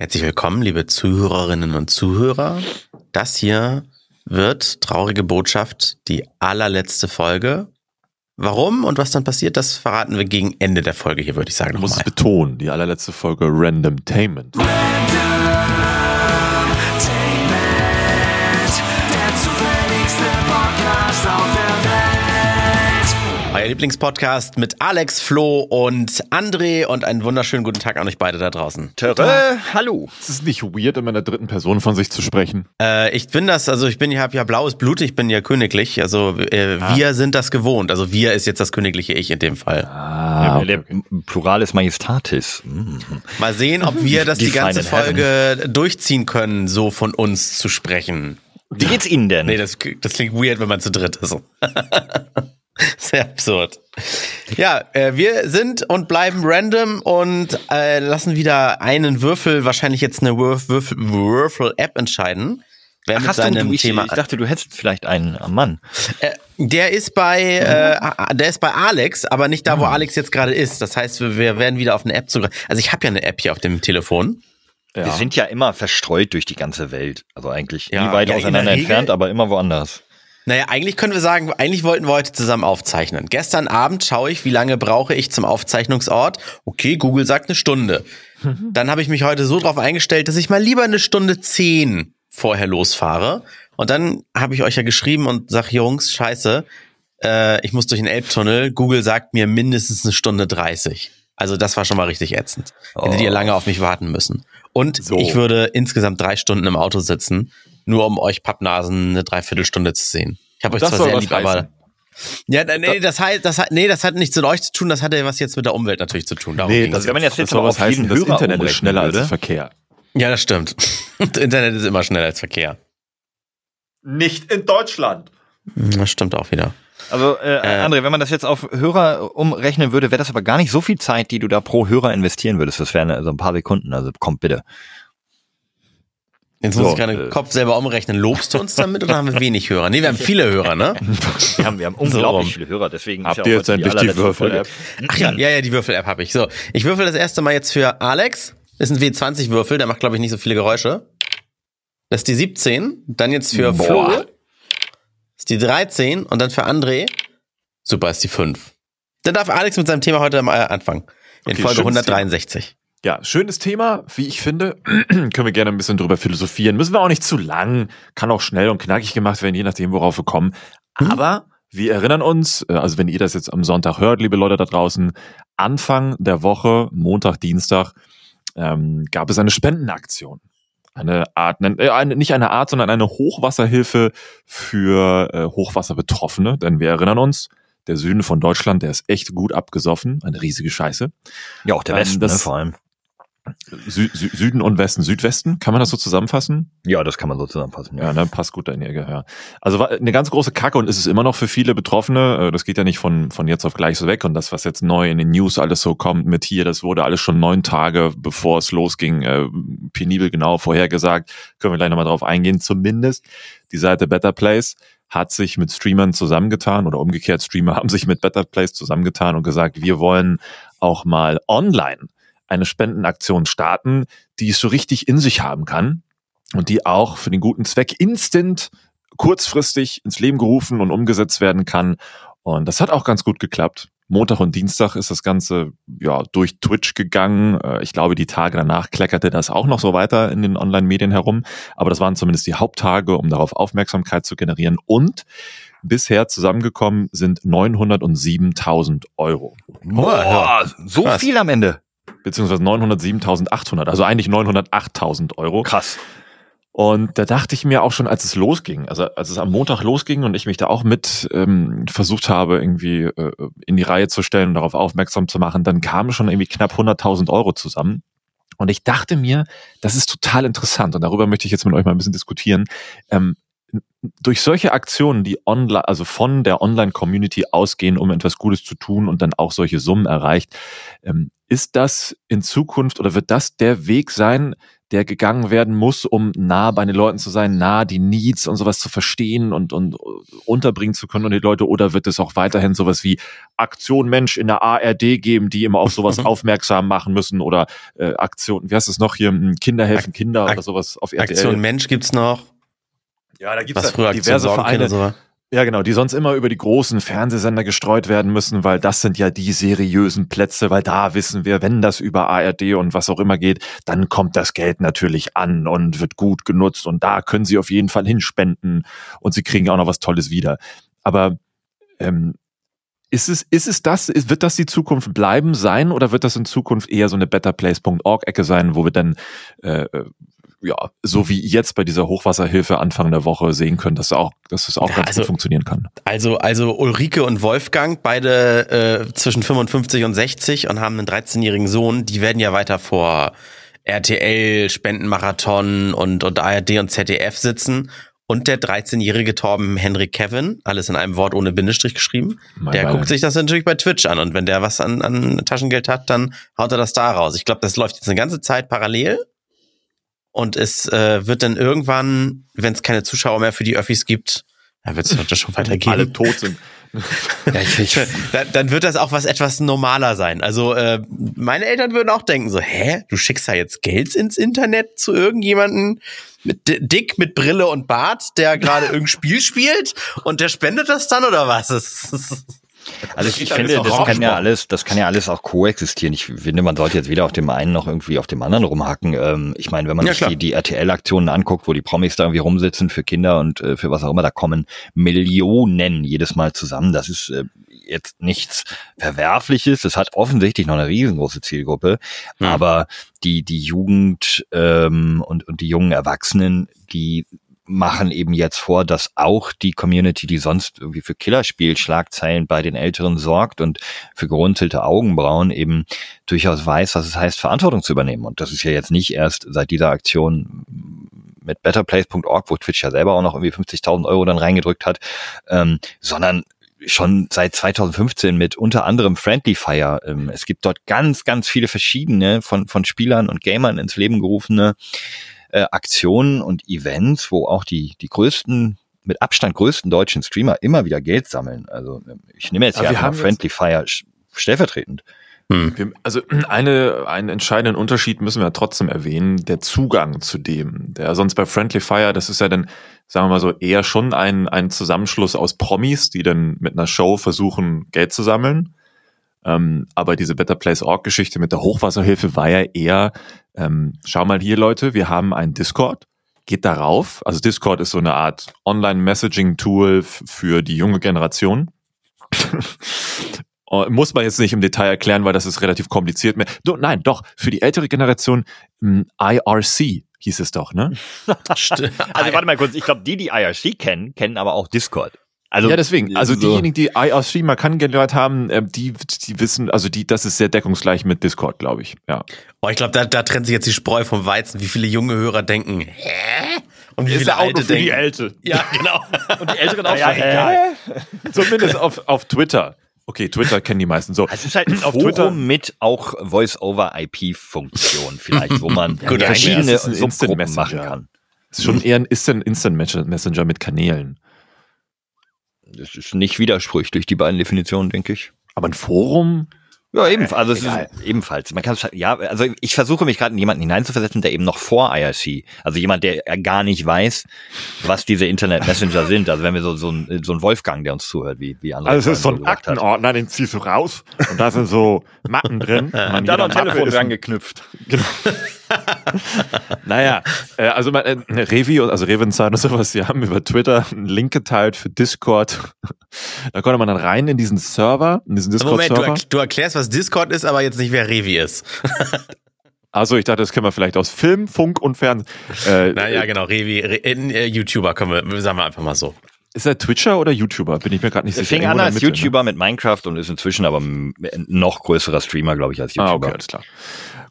Herzlich willkommen, liebe Zuhörerinnen und Zuhörer. Das hier wird, traurige Botschaft, die allerletzte Folge. Warum und was dann passiert, das verraten wir gegen Ende der Folge hier, würde ich sagen. Du musst es betonen, die allerletzte Folge Randomtainment. Euer Lieblingspodcast mit Alex, Flo und André und einen wunderschönen guten Tag an euch beide da draußen. Töre, hallo. Ist es nicht weird, immer in der dritten Person von sich zu sprechen? Äh, ich bin das, also ich bin, ich habe ja blaues Blut, ich bin ja königlich, also äh, Ah. wir sind das gewohnt, also wir ist jetzt das königliche Ich in dem Fall. Ah, Der Plural ist Majestatis. Mm. Mal sehen, ob wir das die, Die ganze Folge durchziehen können, so von uns zu sprechen. Wie geht's Ihnen denn? Nee, das, das klingt weird, wenn man zu dritt ist. Sehr absurd. Ja, äh, wir sind und bleiben random und äh, lassen wieder einen Würfel, wahrscheinlich jetzt eine Würf Würfel- Würfel-App entscheiden. Wer Ach, mit hast du, seinem du, ich, Thema. ich dachte, du hättest vielleicht einen am Mann. Äh, der ist bei äh, der ist bei Alex, aber nicht da, wo Alex jetzt gerade ist. Das heißt, wir, wir werden wieder auf eine App zugreifen. Also ich habe ja eine App hier auf dem Telefon. Wir ja. sind ja immer verstreut durch die ganze Welt. Also eigentlich Ja, nie weit ja, in der auseinander entfernt, aber immer woanders. Naja, eigentlich können wir sagen, eigentlich wollten wir heute zusammen aufzeichnen. Gestern Abend schaue ich, wie lange brauche ich zum Aufzeichnungsort. Okay, Google sagt eine Stunde. Dann habe ich mich heute so drauf eingestellt, dass ich mal lieber eine Stunde zehn vorher losfahre. Und dann habe ich euch ja geschrieben und sag, Jungs, scheiße, äh, ich muss durch den Elbtunnel. Google sagt mir mindestens eine Stunde 30. Also das war schon mal richtig ätzend. Hättet ihr Oh. lange auf mich warten müssen. Und So. ich würde insgesamt drei Stunden im Auto sitzen, nur um euch Pappnasen eine Dreiviertelstunde zu sehen. Ich habe euch Das zwar sehr lieb, aber ja, da- nee, das heißt, das hat, nee, das hat nichts mit euch zu tun, das hatte was jetzt mit der Umwelt natürlich zu tun. Darum Nee, das, wenn man jetzt das jetzt was auf jeden heißen, das Hörer Internet ist schneller als würde. Verkehr. ja, das stimmt. Das Internet ist immer schneller als Verkehr. Nicht in Deutschland. Das stimmt auch wieder. Also, äh, Äh. André, wenn man das jetzt auf Hörer umrechnen würde, wäre das aber gar nicht so viel Zeit, die du da pro Hörer investieren würdest. Das wären also ein paar Sekunden. Also kommt bitte. Jetzt So, muss ich gerade den äh. Kopf selber umrechnen. Lobst du uns damit oder haben wir wenig Hörer? Nee, wir haben viele Hörer, ne? Wir haben, wir haben unglaublich viele Hörer, deswegen Habt ihr ja jetzt endlich die allerletzte Würfel-App? Ach ja, ja, ja, die Würfel-App habe ich. So, ich würfel das erste Mal jetzt für Alex. Das ist ein W20-Würfel, der macht, glaube ich, nicht so viele Geräusche. Das ist die 17. Dann jetzt für Boah. Flo. Das ist die 13. Und dann für André. Super, ist die 5. Dann darf Alex mit seinem Thema heute mal anfangen. In Okay, Folge schönes 163. Ja, schönes Thema, wie ich finde. Können wir gerne ein bisschen drüber philosophieren. Müssen wir auch nicht zu lang. Kann auch schnell und knackig gemacht werden, je nachdem, worauf wir kommen. Aber wir erinnern uns, äh, also wenn ihr das jetzt am Sonntag hört, liebe Leute da draußen, Anfang der Woche, Montag, Dienstag, ähm, gab es eine Spendenaktion. Eine Art, äh, eine, nicht eine Art, sondern eine Hochwasserhilfe für äh, Hochwasserbetroffene. Denn wir erinnern uns, der Süden von Deutschland, der ist echt gut abgesoffen. Eine riesige Scheiße. Ja, auch der Ähm, Westen, ne, das- vor allem. Sü Sü Süden und Westen, Südwesten, kann man das so zusammenfassen? Ja, das kann man so zusammenfassen. Ja, ne, passt gut in ihr Gehör. Also eine ganz große Kacke und ist es immer noch für viele Betroffene. Äh, Das geht ja nicht von, von jetzt auf gleich so weg. Und das, was jetzt neu in den News alles so kommt mit hier, das wurde alles schon neun Tage, bevor es losging, äh, penibel genau vorhergesagt. Können wir gleich nochmal drauf eingehen. Zumindest die Seite Better Place hat sich mit Streamern zusammengetan oder umgekehrt Streamer haben sich mit Better Place zusammengetan und gesagt, wir wollen auch mal online eine Spendenaktion starten, die es so richtig in sich haben kann und die auch für den guten Zweck instant kurzfristig ins Leben gerufen und umgesetzt werden kann. Und das hat auch ganz gut geklappt. Montag und Dienstag ist das Ganze ja durch Twitch gegangen. Äh, Ich glaube, die Tage danach kleckerte das auch noch so weiter in den Online-Medien herum. Aber das waren zumindest die Haupttage, um darauf Aufmerksamkeit zu generieren. Und bisher zusammengekommen sind 907.000 Euro. Boah, so Krass. viel am Ende. Beziehungsweise 907.800, also eigentlich 908.000 Euro. Krass. Und da dachte ich mir auch schon, als es losging, also als es am Montag losging und ich mich da auch mit ähm, versucht habe, irgendwie äh, in die Reihe zu stellen und darauf aufmerksam zu machen, dann kamen schon irgendwie knapp 100.000 Euro zusammen. Und ich dachte mir, das ist total interessant und darüber möchte ich jetzt mit euch mal ein bisschen diskutieren. Ähm, durch solche Aktionen, die online, also von der Online-Community ausgehen, um etwas Gutes zu tun und dann auch solche Summen erreicht, ähm, ist das in Zukunft oder wird das der Weg sein, der gegangen werden muss, um nah bei den Leuten zu sein, nah die Needs und sowas zu verstehen und, und unterbringen zu können und die Leute? Oder wird es auch weiterhin sowas wie Aktion Mensch in der ARD geben, die immer auf sowas aufmerksam machen müssen oder äh, Aktion, wie heißt es noch hier, hm, Kinder helfen Kinder Ak oder sowas auf RTL? Aktion Mensch gibt's noch. Ja, da gibt's Was ja diverse Vereine, so ja, genau, die sonst immer über die großen Fernsehsender gestreut werden müssen, weil das sind ja die seriösen Plätze, weil da wissen wir, wenn das über ARD und was auch immer geht, dann kommt das Geld natürlich an und wird gut genutzt und da können sie auf jeden Fall hinspenden und sie kriegen auch noch was Tolles wieder. Aber ähm, ist es, ist es das, wird das die Zukunft bleiben sein oder wird das in Zukunft eher so eine betterplace.org-Ecke sein, wo wir dann äh, äh, ja, so wie jetzt bei dieser Hochwasserhilfe Anfang der Woche sehen können, dass auch, dass es auch Ja, ganz also- gut funktionieren kann. Also, also Ulrike und Wolfgang, beide äh, zwischen 55 und 60 und haben einen 13-jährigen Sohn, die werden ja weiter vor RTL, Spendenmarathon und, und ARD und ZDF sitzen. Und der 13-jährige Torben Henrik Kevin, alles in einem Wort ohne Bindestrich geschrieben, Mein der Beileid. guckt sich das natürlich bei Twitch an. Und wenn der was an, an Taschengeld hat, dann haut er das da raus. Ich glaube, das läuft jetzt eine ganze Zeit parallel. Und es äh, wird dann irgendwann, wenn es keine Zuschauer mehr für die Öffis gibt, dann wird es schon weitergehen. Alle tot sind. Ja, ich, ich, dann, dann wird das auch was etwas normaler sein. Also äh, meine Eltern würden auch denken so, hä, du schickst da jetzt Geld ins Internet zu irgendjemanden mit di- dick mit Brille und Bart, der gerade irgendein Spiel spielt und der spendet das dann oder was? Also ich, ich finde, das kann ja alles, das kann ja alles auch koexistieren. Ich finde, man sollte jetzt weder auf dem einen noch irgendwie auf dem anderen rumhacken. Ähm, ich meine, wenn man Ja, sich die, die RTL-Aktionen anguckt, wo die Promis da irgendwie rumsitzen für Kinder und äh, für was auch immer, da kommen Millionen jedes Mal zusammen. Das ist äh, jetzt nichts Verwerfliches. Das hat offensichtlich noch eine riesengroße Zielgruppe. Hm. Aber die, die Jugend ähm, und, und die jungen Erwachsenen, die machen eben jetzt vor, dass auch die Community, die sonst irgendwie für Killerspielschlagzeilen bei den Älteren sorgt und für gerunzelte Augenbrauen eben durchaus weiß, was es heißt, Verantwortung zu übernehmen. Und das ist ja jetzt nicht erst seit dieser Aktion mit betterplace.org, wo Twitch ja selber auch noch irgendwie 50.000 Euro dann reingedrückt hat, ähm, sondern schon seit 2015 mit unter anderem Friendly Fire. Ähm, es gibt dort ganz, ganz viele verschiedene von, von Spielern und Gamern ins Leben gerufene äh, Aktionen und Events, wo auch die, die größten, mit Abstand größten deutschen Streamer immer wieder Geld sammeln. Also ähm, ich nehme jetzt Aber hier wir einfach mal Friendly Fire stellvertretend. Hm. Also eine, einen entscheidenden Unterschied müssen wir trotzdem erwähnen, der Zugang zu dem. Der sonst bei Friendly Fire, das ist ja dann, sagen wir mal so, eher schon ein, ein Zusammenschluss aus Promis, die dann mit einer Show versuchen, Geld zu sammeln. Ähm, aber diese Better Place Org Geschichte mit der Hochwasserhilfe war ja eher, ähm, schau mal hier Leute, wir haben einen Discord, geht darauf. Also Discord ist so eine Art Online-Messaging-Tool für die junge Generation. Oh, Muss man jetzt nicht im Detail erklären, weil das ist relativ kompliziert. Du, nein, doch, für die ältere Generation mh, IRC hieß es doch, ne? Also warte mal kurz, ich glaube, die, die IRC kennen, kennen aber auch Discord. Also, ja, deswegen. Also so- diejenigen, die IRC mal kennengelernt haben, äh, die, die wissen, also die, das ist sehr deckungsgleich mit Discord, glaube ich. Ja. Oh, ich glaube, da, da trennt sich jetzt die Spreu vom Weizen, wie viele junge Hörer denken, hä? Und wie viele alte denken. Ältere. Ja, genau. und die Älteren auch Ja, so, egal. hä? Zumindest auf, auf Twitter. Okay, Twitter kennen die meisten so. Es ist halt ein Auf Forum Twitter- mit auch Voice-over-IP-Funktion vielleicht, wo man Gut, verschiedene ist es Subgruppen machen Messenger. kann. ist schon eher ein Instant, Instant Messenger mit Kanälen. Das ist nicht widersprüchlich durch die beiden Definitionen, denke ich. Aber ein Forum? Ja, ebenfalls. Also es Egal. ist ebenfalls. Man kann es ja, also ich versuche mich gerade in jemanden hineinzuversetzen, der eben noch vor IRC, also jemand, der gar nicht weiß, was diese Internet Messenger sind. Also wenn wir so so ein, so ein Wolfgang, der uns zuhört, wie wie andere Also es ist so ein gesagt hat. Aktenordner, den ziehst du raus und da sind so Mappen drin. Man, Und da noch ein Telefon dran geknüpft. Genau. naja, äh, also äh, Revi, also Revenzahn und sowas, die haben über Twitter einen Link geteilt für Discord. da konnte man dann rein in diesen Server, in diesen Moment, du, Discord-Server. du erklärst, was Discord ist, aber jetzt nicht, wer Revi ist. Also ich dachte, das kennen wir vielleicht aus Film, Funk und Fernsehen. Äh, Naja, genau, Revi, Re in, äh, YouTuber, kommen wir, sagen wir einfach mal so. Ist er Twitcher oder YouTuber? Bin ich mir gerade nicht Er sicher. fing Irgendwo an als Mitte, ne? YouTuber mit Minecraft und ist inzwischen aber ein noch größerer Streamer, glaube ich, als YouTuber. Ah, okay, alles klar.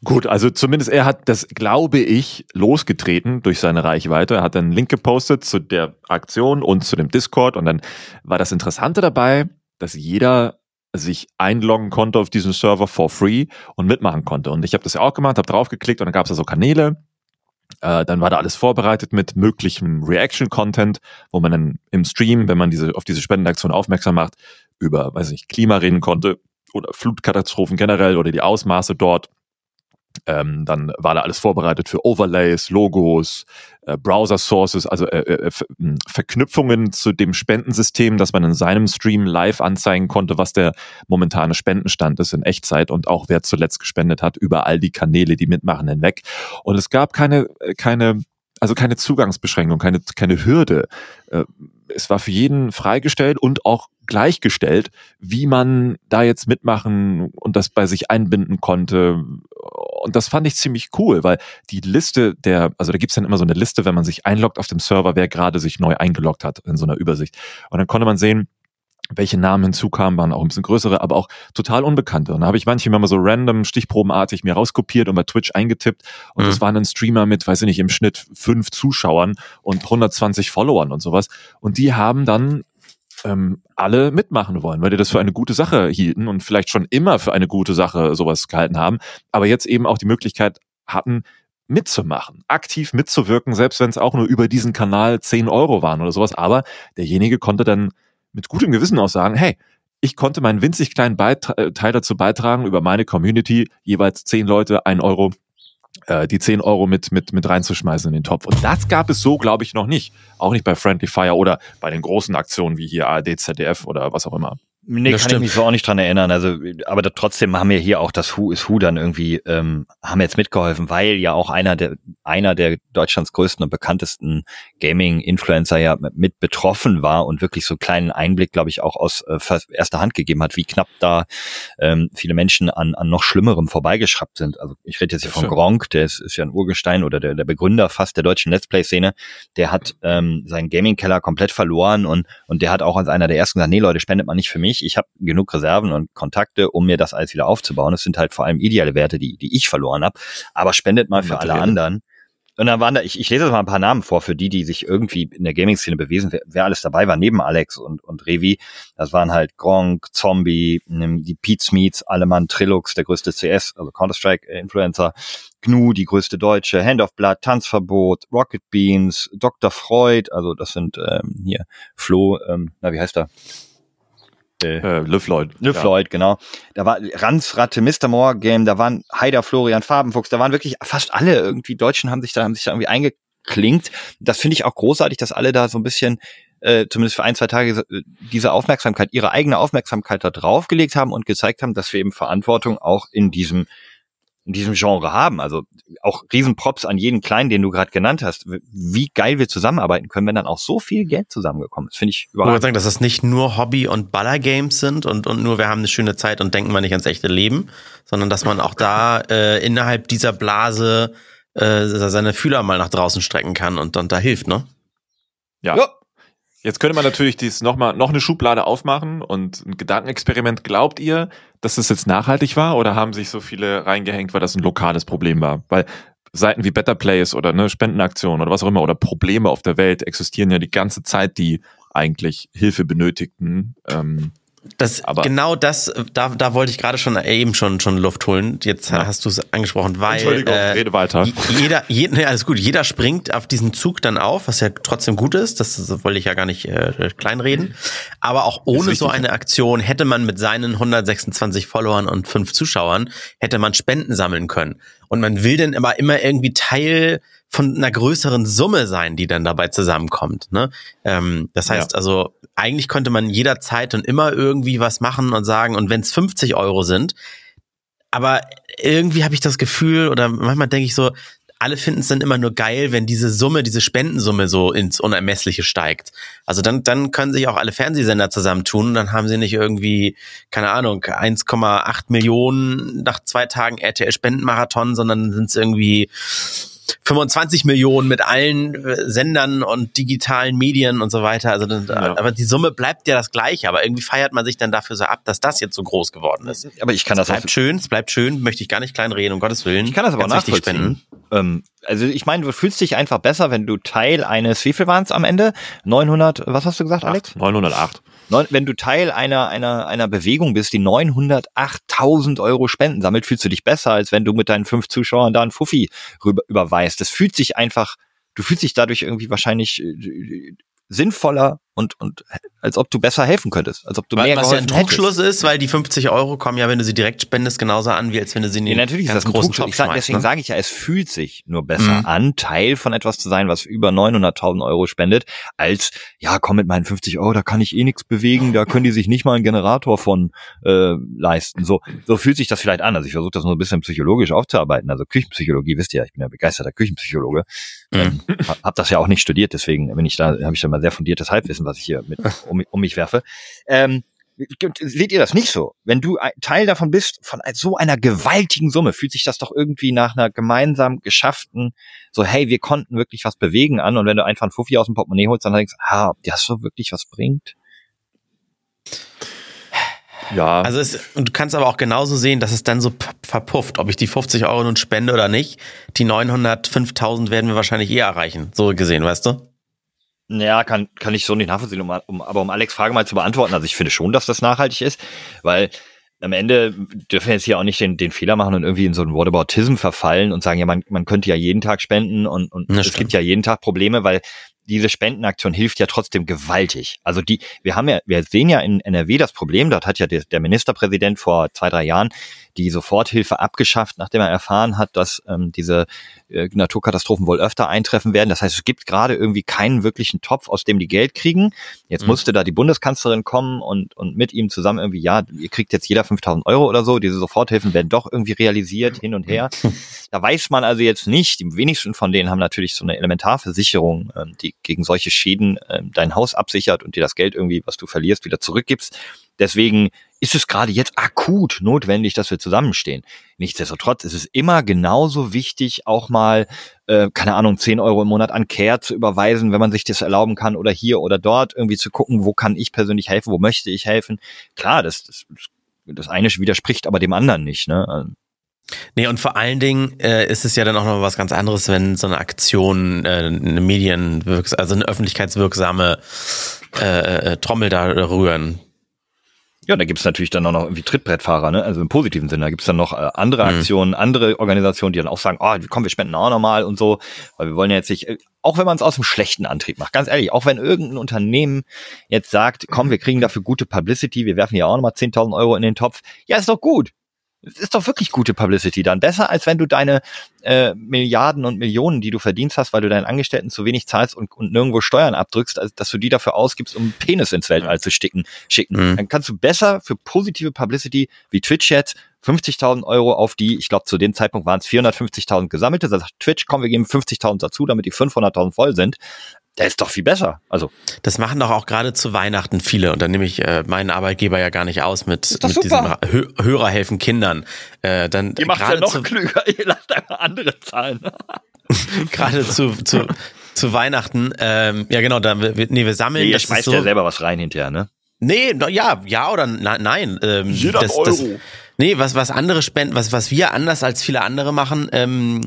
Gut, also zumindest er hat das, glaube ich, losgetreten durch seine Reichweite. Er hat einen Link gepostet zu der Aktion und zu dem Discord und dann war das Interessante dabei, dass jeder sich einloggen konnte auf diesen Server for free und mitmachen konnte. Und ich habe das ja auch gemacht, habe draufgeklickt und dann gab es da so Kanäle Äh, dann war da alles vorbereitet mit möglichem Reaction-Content, wo man dann im Stream, wenn man diese auf diese Spendenaktion aufmerksam macht, über, weiß nicht, Klima reden konnte oder Flutkatastrophen generell oder die Ausmaße dort. Ähm, dann war da alles vorbereitet für Overlays, Logos, äh, Browser Sources, also äh, äh, hm, Verknüpfungen zu dem Spendensystem, dass man in seinem Stream live anzeigen konnte, was der momentane Spendenstand ist in Echtzeit und auch wer zuletzt gespendet hat, über all die Kanäle, die mitmachen, hinweg. Und es gab keine, äh, keine, also keine Zugangsbeschränkung, keine, keine Hürde. Es war für jeden freigestellt und auch gleichgestellt, wie man da jetzt mitmachen und das bei sich einbinden konnte. Und das fand ich ziemlich cool, weil die Liste der, also da gibt's dann immer so eine Liste, wenn man sich einloggt auf dem Server, wer gerade sich neu eingeloggt hat in so einer Übersicht. Und dann konnte man sehen, welche Namen hinzukamen, waren auch ein bisschen größere, aber auch total unbekannte. Und da habe ich manchmal mal so random, stichprobenartig mir rauskopiert und bei Twitch eingetippt. Und mhm. das waren ein Streamer mit, weiß ich nicht, im Schnitt fünf Zuschauern und 120 Followern und sowas. Und die haben dann ähm, alle mitmachen wollen, weil die das für eine gute Sache hielten und vielleicht schon immer für eine gute Sache sowas gehalten haben, aber jetzt eben auch die Möglichkeit hatten, mitzumachen, aktiv mitzuwirken, selbst wenn es auch nur über diesen Kanal 10 Euro waren oder sowas. Aber derjenige konnte dann mit gutem Gewissen auch sagen, hey, ich konnte meinen winzig kleinen Beitra äh, Teil dazu beitragen, über meine Community jeweils 10 Leute, ein Euro äh, die 10 Euro mit, mit, mit reinzuschmeißen in den Topf. Und das gab es so, glaube ich, noch nicht. Auch nicht bei Friendly Fire oder bei den großen Aktionen wie hier ARD, ZDF oder was auch immer. Nee, das kann stimmt. ich mich so auch nicht dran erinnern. Also, aber da, trotzdem haben wir hier auch das Who is Who dann irgendwie, ähm, haben jetzt mitgeholfen, weil ja auch einer der, einer der Deutschlands größten und bekanntesten Gaming-Influencer ja mit betroffen war und wirklich so einen kleinen Einblick, glaube ich, auch aus äh, erster Hand gegeben hat, wie knapp da ähm, viele Menschen an, an noch Schlimmerem vorbeigeschraubt sind. Also ich rede jetzt hier von Gronk, der ist, ist ja ein Urgestein oder der, der Begründer fast der deutschen Let's Play-Szene. Der hat ähm, seinen Gaming-Keller komplett verloren und, und der hat auch als einer der ersten gesagt, nee Leute, spendet man nicht für mich mich. Ich habe genug Reserven und Kontakte, um mir das alles wieder aufzubauen. Es sind halt vor allem ideale Werte, die, die ich verloren habe. Aber spendet mal für Material. alle anderen. Und dann waren da, ich, ich lese jetzt mal ein paar Namen vor, für die, die sich irgendwie in der Gaming-Szene bewiesen, wer, wer alles dabei war, neben Alex und, und Revi. Das waren halt Gronk, Zombie, die Pete Smeets, Alemann, Trilux, der größte CS, also Counter-Strike-Influencer, GNU, die größte deutsche, Hand of Blood, Tanzverbot, Rocket Beans, Dr. Freud, also das sind ähm, hier Flo, ähm, na wie heißt er? Äh, äh, Le Floyd. Le ja. Genau. Da war Ransratte, Mr. Moore Game, da waren Heider, Florian, Farbenfuchs, da waren wirklich fast alle irgendwie Deutschen haben sich da, haben sich da irgendwie eingeklinkt. Das finde ich auch großartig, dass alle da so ein bisschen äh, zumindest für ein, zwei Tage äh, diese Aufmerksamkeit, ihre eigene Aufmerksamkeit da draufgelegt haben und gezeigt haben, dass wir eben Verantwortung auch in diesem in diesem Genre haben. Also auch Riesenprops an jeden Kleinen, den du gerade genannt hast. Wie geil wir zusammenarbeiten können, wenn dann auch so viel Geld zusammengekommen ist. Finde ich überragend. Ich würde sagen, dass das nicht nur Hobby- und Ballergames sind und, und nur wir haben eine schöne Zeit und denken mal nicht ans echte Leben, sondern dass man auch da äh, innerhalb dieser Blase äh, seine Fühler mal nach draußen strecken kann und, und da hilft, ne? Ja. ja. Jetzt könnte man natürlich dies noch mal noch eine Schublade aufmachen und ein Gedankenexperiment. Glaubt ihr, dass das jetzt nachhaltig war oder haben sich so viele reingehängt, weil das ein lokales Problem war? Weil Seiten wie Better Place oder ne, Spendenaktionen oder was auch immer oder Probleme auf der Welt existieren ja die ganze Zeit, die eigentlich Hilfe benötigten. Ähm, das, Aber genau das, da, da wollte ich gerade schon eben schon, schon Luft holen. Jetzt ja. hast du es angesprochen, weil. Entschuldigung, äh, rede weiter. Jeder, jeder, nee, alles gut. Jeder springt auf diesen Zug dann auf, was ja trotzdem gut ist. Das, das wollte ich ja gar nicht äh, kleinreden. Aber auch ohne so eine Aktion hätte man mit seinen 126 Followern und fünf Zuschauern, hätte man Spenden sammeln können. Und man will dann aber immer irgendwie Teil von einer größeren Summe sein, die dann dabei zusammenkommt. Ne? Ähm, das heißt ja. also, eigentlich könnte man jederzeit und immer irgendwie was machen und sagen, und wenn es 50 Euro sind, aber irgendwie habe ich das Gefühl, oder manchmal denke ich so, alle finden es dann immer nur geil, wenn diese Summe, diese Spendensumme so ins Unermessliche steigt. Also dann, dann können sich auch alle Fernsehsender zusammentun und dann haben sie nicht irgendwie, keine Ahnung, 1,8 Millionen nach zwei Tagen RTL Spendenmarathon, sondern sind es irgendwie 25 Millionen mit allen äh, Sendern und digitalen Medien und so weiter. Also, ja. aber die Summe bleibt ja das gleiche. Aber irgendwie feiert man sich dann dafür so ab, dass das jetzt so groß geworden ist. Aber ich kann das, das bleibt schön, es bleibt schön, möchte ich gar nicht klein reden, um Gottes Willen. Ich kann das aber auch nachvollziehen. Ähm, also ich meine, du fühlst dich einfach besser, wenn du Teil eines, wie viel waren es am Ende? 900, was hast du gesagt, Alex? 908. Wenn du Teil einer, einer, einer Bewegung bist, die 908.000 Euro Spenden sammelt, fühlst du dich besser, als wenn du mit deinen fünf Zuschauern da einen Fuffi rüber, überweist. Das fühlt sich einfach, du fühlst dich dadurch irgendwie wahrscheinlich äh, sinnvoller und, und als ob du besser helfen könntest, als ob du mehr Was ja ein Trugschluss ist, weil die 50 Euro kommen ja, wenn du sie direkt spendest, genauso an, wie als wenn du sie in Ja, den natürlich ist ganz das ein großen Trugschluss. Sag, deswegen ne? sage ich ja, es fühlt sich nur besser Mhm. an, Teil von etwas zu sein, was über 900.000 Euro spendet, als, ja, komm mit meinen 50 Euro, da kann ich eh nichts bewegen, da können die sich nicht mal einen Generator von äh, leisten. So, so fühlt sich das vielleicht an. Also ich versuche das nur ein bisschen psychologisch aufzuarbeiten. Also Küchenpsychologie, wisst ihr ja, ich bin ja begeisterter Küchenpsychologe. Ähm, ha- hab das ja auch nicht studiert, deswegen bin ich da, habe ich da mal sehr fundiertes Halbwissen, was ich hier mit um, mich- um mich werfe. Ähm, seht ihr das nicht so? Wenn du ein Teil davon bist, von so einer gewaltigen Summe, fühlt sich das doch irgendwie nach einer gemeinsam geschafften, so hey, wir konnten wirklich was bewegen an und wenn du einfach einen Fuffi aus dem Portemonnaie holst, dann denkst du, ah, ob das so wirklich was bringt? Ja, Also es, und du kannst aber auch genauso sehen, dass es dann so verpufft, ob ich die 50 Euro nun spende oder nicht. Die 905.000 werden wir wahrscheinlich eher erreichen. So gesehen, weißt du? Ja, kann, kann ich so nicht nachvollziehen, um, um, aber um Alex Frage mal zu beantworten, also ich finde schon, dass das nachhaltig ist, weil am Ende dürfen wir jetzt hier auch nicht den, den Fehler machen und irgendwie in so einen Whataboutism verfallen und sagen, ja, man, man könnte ja jeden Tag spenden und, und es gibt ja jeden Tag Probleme, weil diese Spendenaktion hilft ja trotzdem gewaltig. Also die, wir haben ja, wir sehen ja in NRW das Problem, dort hat ja der, der Ministerpräsident vor zwei, drei Jahren die Soforthilfe abgeschafft, nachdem er erfahren hat, dass ähm, diese äh, Naturkatastrophen wohl öfter eintreffen werden. Das heißt, es gibt gerade irgendwie keinen wirklichen Topf, aus dem die Geld kriegen. Jetzt Mhm. musste da die Bundeskanzlerin kommen und, und mit ihm zusammen irgendwie, ja, ihr kriegt jetzt jeder 5000 Euro oder so. Diese Soforthilfen werden doch irgendwie realisiert, hin und her. Da weiß man also jetzt nicht, die wenigsten von denen haben natürlich so eine Elementarversicherung, ähm, die gegen solche Schäden ähm, dein Haus absichert und dir das Geld irgendwie, was du verlierst, wieder zurückgibst. Deswegen ist es gerade jetzt akut notwendig, dass wir zusammenstehen. Nichtsdestotrotz ist es immer genauso wichtig, auch mal, äh, keine Ahnung, 10 Euro im Monat an Care zu überweisen, wenn man sich das erlauben kann, oder hier oder dort irgendwie zu gucken, wo kann ich persönlich helfen, wo möchte ich helfen. Klar, das, das, das eine widerspricht aber dem anderen nicht. Ne? Nee, und vor allen Dingen äh, ist es ja dann auch noch was ganz anderes, wenn so eine Aktion, äh, eine Medienwirks also eine öffentlichkeitswirksame äh, äh, Trommel da rühren. Ja, da gibt's natürlich dann auch noch irgendwie Trittbrettfahrer, ne? Also im positiven Sinne. Da gibt's dann noch äh, andere Mhm. Aktionen, andere Organisationen, die dann auch sagen, oh, komm, wir spenden auch nochmal und so. Weil wir wollen ja jetzt nicht, äh, auch wenn man es aus dem schlechten Antrieb macht, ganz ehrlich, auch wenn irgendein Unternehmen jetzt sagt, komm, wir kriegen dafür gute Publicity, wir werfen ja auch nochmal 10.000 Euro in den Topf. Ja, ist doch gut. Es ist doch wirklich gute Publicity dann. Besser, als wenn du deine äh, Milliarden und Millionen, die du verdienst hast, weil du deinen Angestellten zu wenig zahlst und, und nirgendwo Steuern abdrückst, als dass du die dafür ausgibst, um einen Penis ins Weltall zu sticken, schicken. Mhm. Dann kannst du besser für positive Publicity wie Twitch jetzt 50.000 Euro auf die, ich glaube zu dem Zeitpunkt waren es 450.000 gesammelte, da sagt Twitch, komm, wir geben 50.000 dazu, damit die 500.000 voll sind. Der ist doch viel besser. Also, Das machen doch auch gerade zu Weihnachten viele. Und dann nehme ich äh, meinen Arbeitgeber ja gar nicht aus mit, mit diesem super. Hö Hörer helfen Kindern. Äh, dann gerade zu, klüger, ihr lasst einfach andere zahlen. gerade zu, zu, zu Weihnachten. Ähm, ja, genau. Dann, wir, nee, wir sammeln. Nee, ihr schmeißt so, ja selber was rein hinterher, ne? Nee, no, ja, ja oder na, nein. Ähm, Jeder das, Euro. Das, nee, was, was andere spenden, was, was wir anders als viele andere machen, ähm,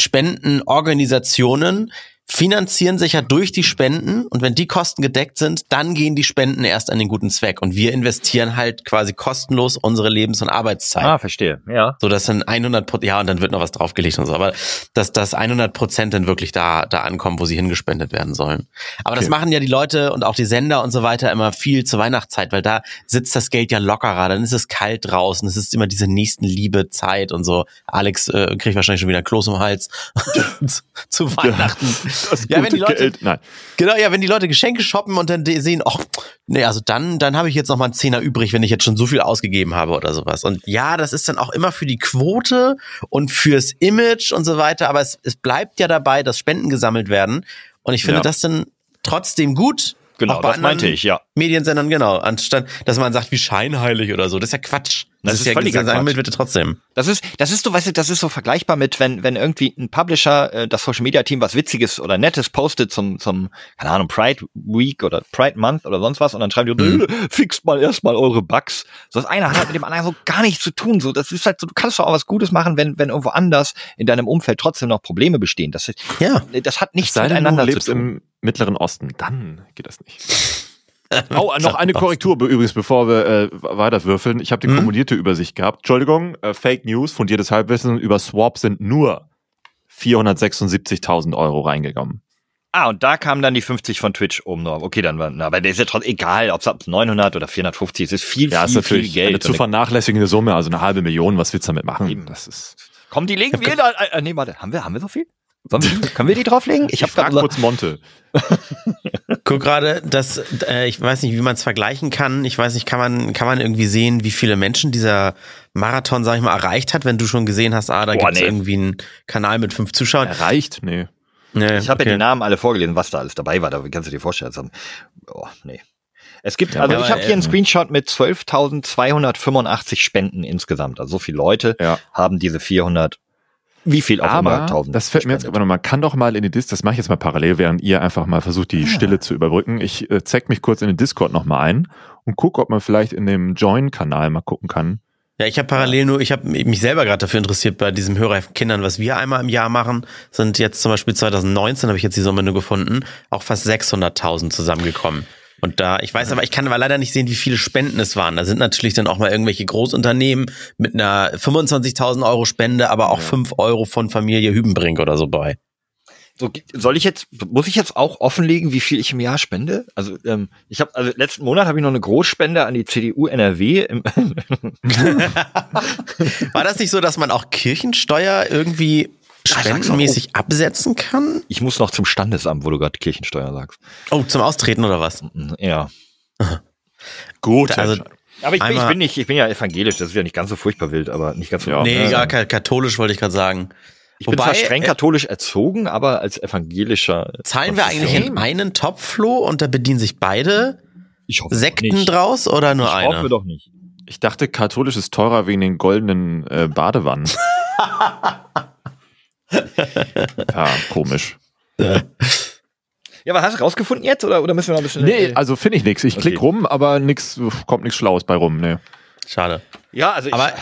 Spendenorganisationen finanzieren sich ja durch die Spenden und wenn die Kosten gedeckt sind, dann gehen die Spenden erst an den guten Zweck und wir investieren halt quasi kostenlos unsere Lebens- und Arbeitszeit. Ah, verstehe. Ja. So, dass dann 100 Prozent, ja, und dann wird noch was draufgelegt und so, aber dass das 100 Prozent dann wirklich da, da ankommen, wo sie hingespendet werden sollen. Aber das Okay. machen ja die Leute und auch die Sender und so weiter immer viel zur Weihnachtszeit, weil da sitzt das Geld ja lockerer, dann ist es kalt draußen, es ist immer diese nächstenliebe Zeit und so. Alex äh, kriegt wahrscheinlich schon wieder Kloß im Hals zu, zu Weihnachten. das Ja, wenn die Leute- Geld. Nein. Genau, ja, wenn die Leute Geschenke shoppen und dann sehen, ach, nee, also dann, dann habe ich jetzt noch mal einen Zehner übrig, wenn ich jetzt schon so viel ausgegeben habe oder sowas. Und ja, das ist dann auch immer für die Quote und fürs Image und so weiter, aber es, es bleibt ja dabei, dass Spenden gesammelt werden. Und ich finde Ja. das dann trotzdem gut. Genau, das meinte ich, ja. Mediensendern, genau. Anstatt, dass man sagt, wie scheinheilig oder so. Das ist ja Quatsch. Das, Das ist, ist ja völliger gesagt, Quatsch. mit bitte trotzdem. Das ist, das ist so, weißt du, das ist so vergleichbar mit, wenn, wenn irgendwie ein Publisher, äh, das Social Media Team was Witziges oder Nettes postet zum, zum, keine Ahnung, Pride Week oder Pride Month oder sonst was und dann schreiben die, Mhm. äh, fixt mal erstmal eure Bugs. So das eine hat halt mit dem anderen so gar nichts zu tun. So, das ist halt so, du kannst doch auch was Gutes machen, wenn, wenn irgendwo anders in deinem Umfeld trotzdem noch Probleme bestehen. Das, ist, Ja. das hat nichts sei denn, du miteinander zu lebst tun. im Mittleren Osten, dann geht das nicht. Oh, noch eine Korrektur übrigens, bevor wir äh, weiterwürfeln. Ich habe die Hm? kumulierte Übersicht gehabt. Entschuldigung, äh, Fake News, fundiertes Halbwissen über Swap sind nur 476.000 Euro reingekommen. Ah, und da kamen dann die 50 von Twitch oben drauf. Okay, dann war, na, aber der ist ja trotzdem egal, ob es 900 oder 450 ist, ist viel, Ja, ist viel, natürlich viel eine Geld. zu Und vernachlässigende Summe, also eine halbe Million. Was willst du damit machen? Eben. Das ist. Komm, die legen wir da. Äh, nee, warte, haben wir, haben wir so viel? Können wir die drauflegen? Ich, Ich, hab frag grad kurz Monte. Guck gerade, dass äh, ich weiß nicht, wie man es vergleichen kann. Ich weiß nicht, kann man kann man irgendwie sehen, wie viele Menschen dieser Marathon, sag ich mal, erreicht hat, wenn du schon gesehen hast, ah, da Boah, gibt's nee. irgendwie einen Kanal mit fünf Zuschauern. Erreicht? Nee. Nee, Ich habe okay. ja die Namen alle vorgelesen, was da alles dabei war. Da kannst du dir vorstellen. Oh, nee. Es gibt, also ich habe hier einen ähm, Screenshot mit 12.285 Spenden insgesamt. Also so viele Leute Ja. haben diese 400, wie viel auch immer, Aber 1000 das fällt mir jetzt aber noch, man kann doch mal in die Dis, das mache ich jetzt mal parallel, während ihr einfach mal versucht, die Ah. Stille zu überbrücken. Ich äh, zeig mich kurz in den Discord noch mal ein und gucke, ob man vielleicht in dem Join-Kanal mal gucken kann. Ja, ich habe parallel nur, ich habe mich selber gerade dafür interessiert bei diesem Hörer Kindern, was wir einmal im Jahr machen, sind jetzt zum Beispiel 2019 habe ich jetzt die Summe nur gefunden, auch fast 600.000 zusammengekommen. Und da, ich weiß aber, ich kann aber leider nicht sehen, wie viele Spenden es waren. Da sind natürlich dann auch mal irgendwelche Großunternehmen mit einer 25.000 Euro Spende, aber auch 5 Euro von Familie Hübenbrink oder so bei. So, soll ich jetzt, muss ich jetzt auch offenlegen, wie viel ich im Jahr spende? Also ähm, ich habe, also letzten Monat habe ich noch eine Großspende an die CDU NRW. Im, War das nicht so, dass man auch Kirchensteuer irgendwie spendenmäßig absetzen kann? ich muss noch zum Standesamt, wo du gerade Kirchensteuer sagst. Oh, zum Austreten oder was? Ja. Gut, Also, Aber ich bin, ich bin nicht, ich bin ja evangelisch, das ist ja nicht ganz so furchtbar wild, aber nicht ganz so. Ja. nee, Ja, gar ka- katholisch wollte ich gerade sagen. Ich bin zwar streng katholisch erzogen, aber als evangelischer. Zahlen wir eigentlich in einen Topf, Flo, und da bedienen sich beide Ich hoffe Sekten nicht. draus oder nur Ich eine? hoffe doch nicht. ich dachte, katholisch ist teurer wegen den goldenen äh, Badewannen. ja, komisch. Ja, was hast du rausgefunden jetzt oder, oder müssen wir noch ein bisschen. Nee, also finde ich nichts. Ich Okay. rum, aber nix, kommt nichts Schlaues bei rum. Nee. Schade. ja, also ich, Aber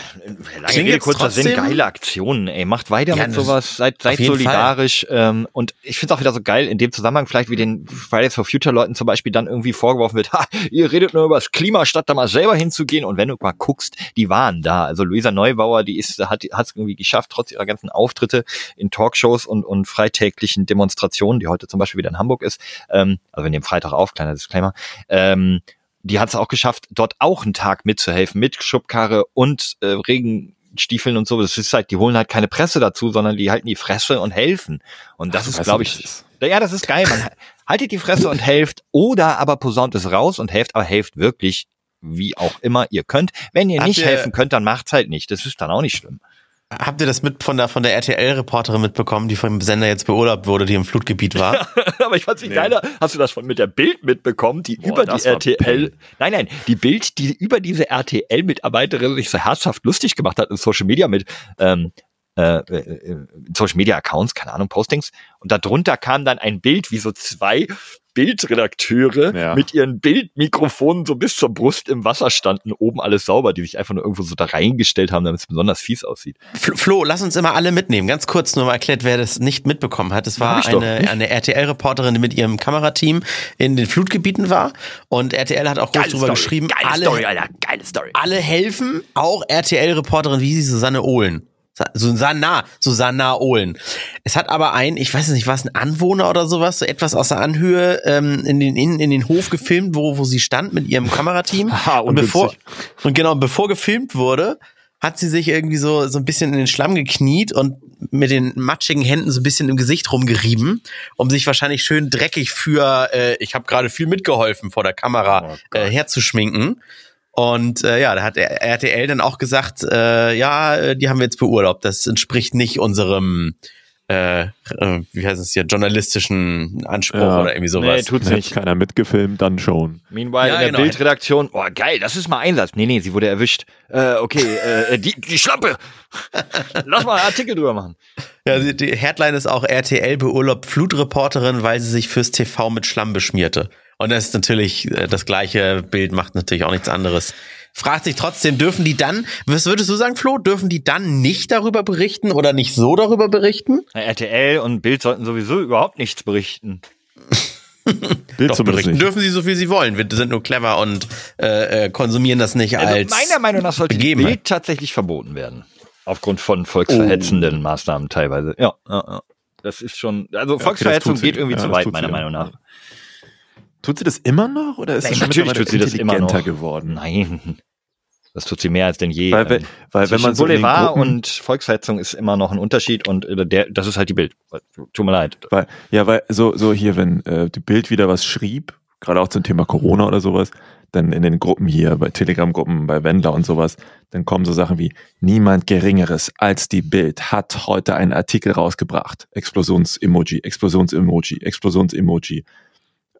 lange Rede, jetzt kurzer Sinn, trotzdem- geile Aktionen, ey. Macht weiter Ja, mit sowas, seid, seid solidarisch. Ähm, und ich finde es auch wieder so geil, in dem Zusammenhang vielleicht wie den Fridays for Future Leuten zum Beispiel dann irgendwie vorgeworfen wird, ha, ihr redet nur über das Klima, statt da mal selber hinzugehen. Und wenn du mal guckst, die waren da. Also Luisa Neubauer, die ist, hat es irgendwie geschafft, trotz ihrer ganzen Auftritte in Talkshows und, und freitäglichen Demonstrationen, die heute zum Beispiel wieder in Hamburg ist. Ähm, also wir nehmen Freitag auf, kleiner Disclaimer. Ähm, die hat es auch geschafft, dort auch einen Tag mitzuhelfen, mit Schubkarre und äh, Regenstiefeln und so. Das ist halt, die holen halt keine Presse dazu, sondern die halten die Fresse und helfen. Und das Ach, ist, glaube ich, das ist- ja, das ist geil. Man haltet die Fresse und helft oder aber posaunt es raus und helft, aber helft wirklich, wie auch immer ihr könnt. Wenn ihr Habt nicht ihr- helfen könnt, dann macht's halt nicht. Das ist dann auch nicht schlimm. Habt ihr das mit von der, von der RTL-Reporterin mitbekommen, die vom Sender jetzt beurlaubt wurde, die im Flutgebiet war? aber ich fand's nicht Nee. geiler. Hast du das von mit der Bild mitbekommen, die Boah, über die RTL, nein, nein, die Bild, die über diese RTL-Mitarbeiterin sich so herzhaft lustig gemacht hat in Social Media mit, ähm, äh, äh, Social Media Accounts, keine Ahnung, Postings. Und darunter kam dann ein Bild, wie so zwei Bildredakteure Ja. mit ihren Bildmikrofonen so bis zur Brust im Wasser standen, oben alles sauber, die sich einfach nur irgendwo so da reingestellt haben, damit es besonders fies aussieht. Flo, Flo, lass uns immer alle mitnehmen. Ganz kurz nur mal erklärt, wer das nicht mitbekommen hat. Es war eine, nicht. eine RTL-Reporterin, die mit ihrem Kamerateam in den Flutgebieten war. Und RTL hat auch groß drüber geschrieben, alle, Alter, geile Story. alle helfen, auch RTL-Reporterin, wie sie Susanne Ohlen. Sa- Susanna, Susanna Ohlen. Es hat aber ein, ich weiß nicht, war es ein Anwohner oder sowas, so etwas aus der Anhöhe ähm, in, den, in, in den Hof gefilmt, wo, wo sie stand mit ihrem Kamerateam. Haha, und bevor und genau, bevor gefilmt wurde, hat sie sich irgendwie so so ein bisschen in den Schlamm gekniet und mit den matschigen Händen so ein bisschen im Gesicht rumgerieben, um sich wahrscheinlich schön dreckig für äh, ich habe gerade viel mitgeholfen vor der Kamera Oh äh, herzuschminken. Und äh, ja, da hat RTL dann auch gesagt, äh, ja, äh, die haben wir jetzt beurlaubt. Das entspricht nicht unserem äh, äh, wie heißt es hier, journalistischen Anspruch Ja. oder irgendwie sowas. Nee, tut's nicht. keiner mitgefilmt, dann schon. Meanwhile Ja, in der genau. Bildredaktion, oh geil, das ist mal Einsatz. Nee, nee, sie wurde erwischt. Äh, okay, äh, die, die Schlampe. Lass mal einen Artikel drüber machen. Ja, die- die Headline ist auch RTL beurlaubt Flutreporterin, weil sie sich fürs TV mit Schlamm beschmierte. Und das ist natürlich äh, das gleiche Bild, macht natürlich auch nichts anderes. Fragt sich trotzdem, dürfen die dann, was würdest du sagen, Flo, dürfen die dann nicht darüber berichten oder nicht so darüber berichten? RTL und Bild sollten sowieso überhaupt nichts berichten. Bild Doch, zumindest berichten nicht. dürfen sie so viel sie wollen. Wir sind nur clever und äh, äh, konsumieren das nicht Also als meiner Meinung nach sollte. Bild tatsächlich verboten werden. Aufgrund von volksverhetzenden Oh. Maßnahmen teilweise. Ja, ja, ja. Das ist schon, also Volksverhetzung sie. geht irgendwie Ja, zu weit, meiner. Meinung nach. Tut sie das immer noch oder ist Nein, sie natürlich tut sie das immer intelligenter noch. geworden? Nein. Das tut sie mehr als denn je. Weil, weil, Ähm, weil wenn Zwischen man so Boulevard Gruppen, und Volksverhetzung ist immer noch ein Unterschied und äh, der, das ist halt die Bild. Tut mir leid. weil, ja, weil so, so hier, wenn äh, die Bild wieder was schrieb, gerade auch zum Thema Corona oder sowas, dann in den Gruppen hier, bei Telegram-Gruppen, bei Wendler und sowas, dann kommen so Sachen wie, niemand Geringeres als die Bild hat heute einen Artikel rausgebracht. Explosions-Emoji, Explosions-Emoji, Explosions-Emoji.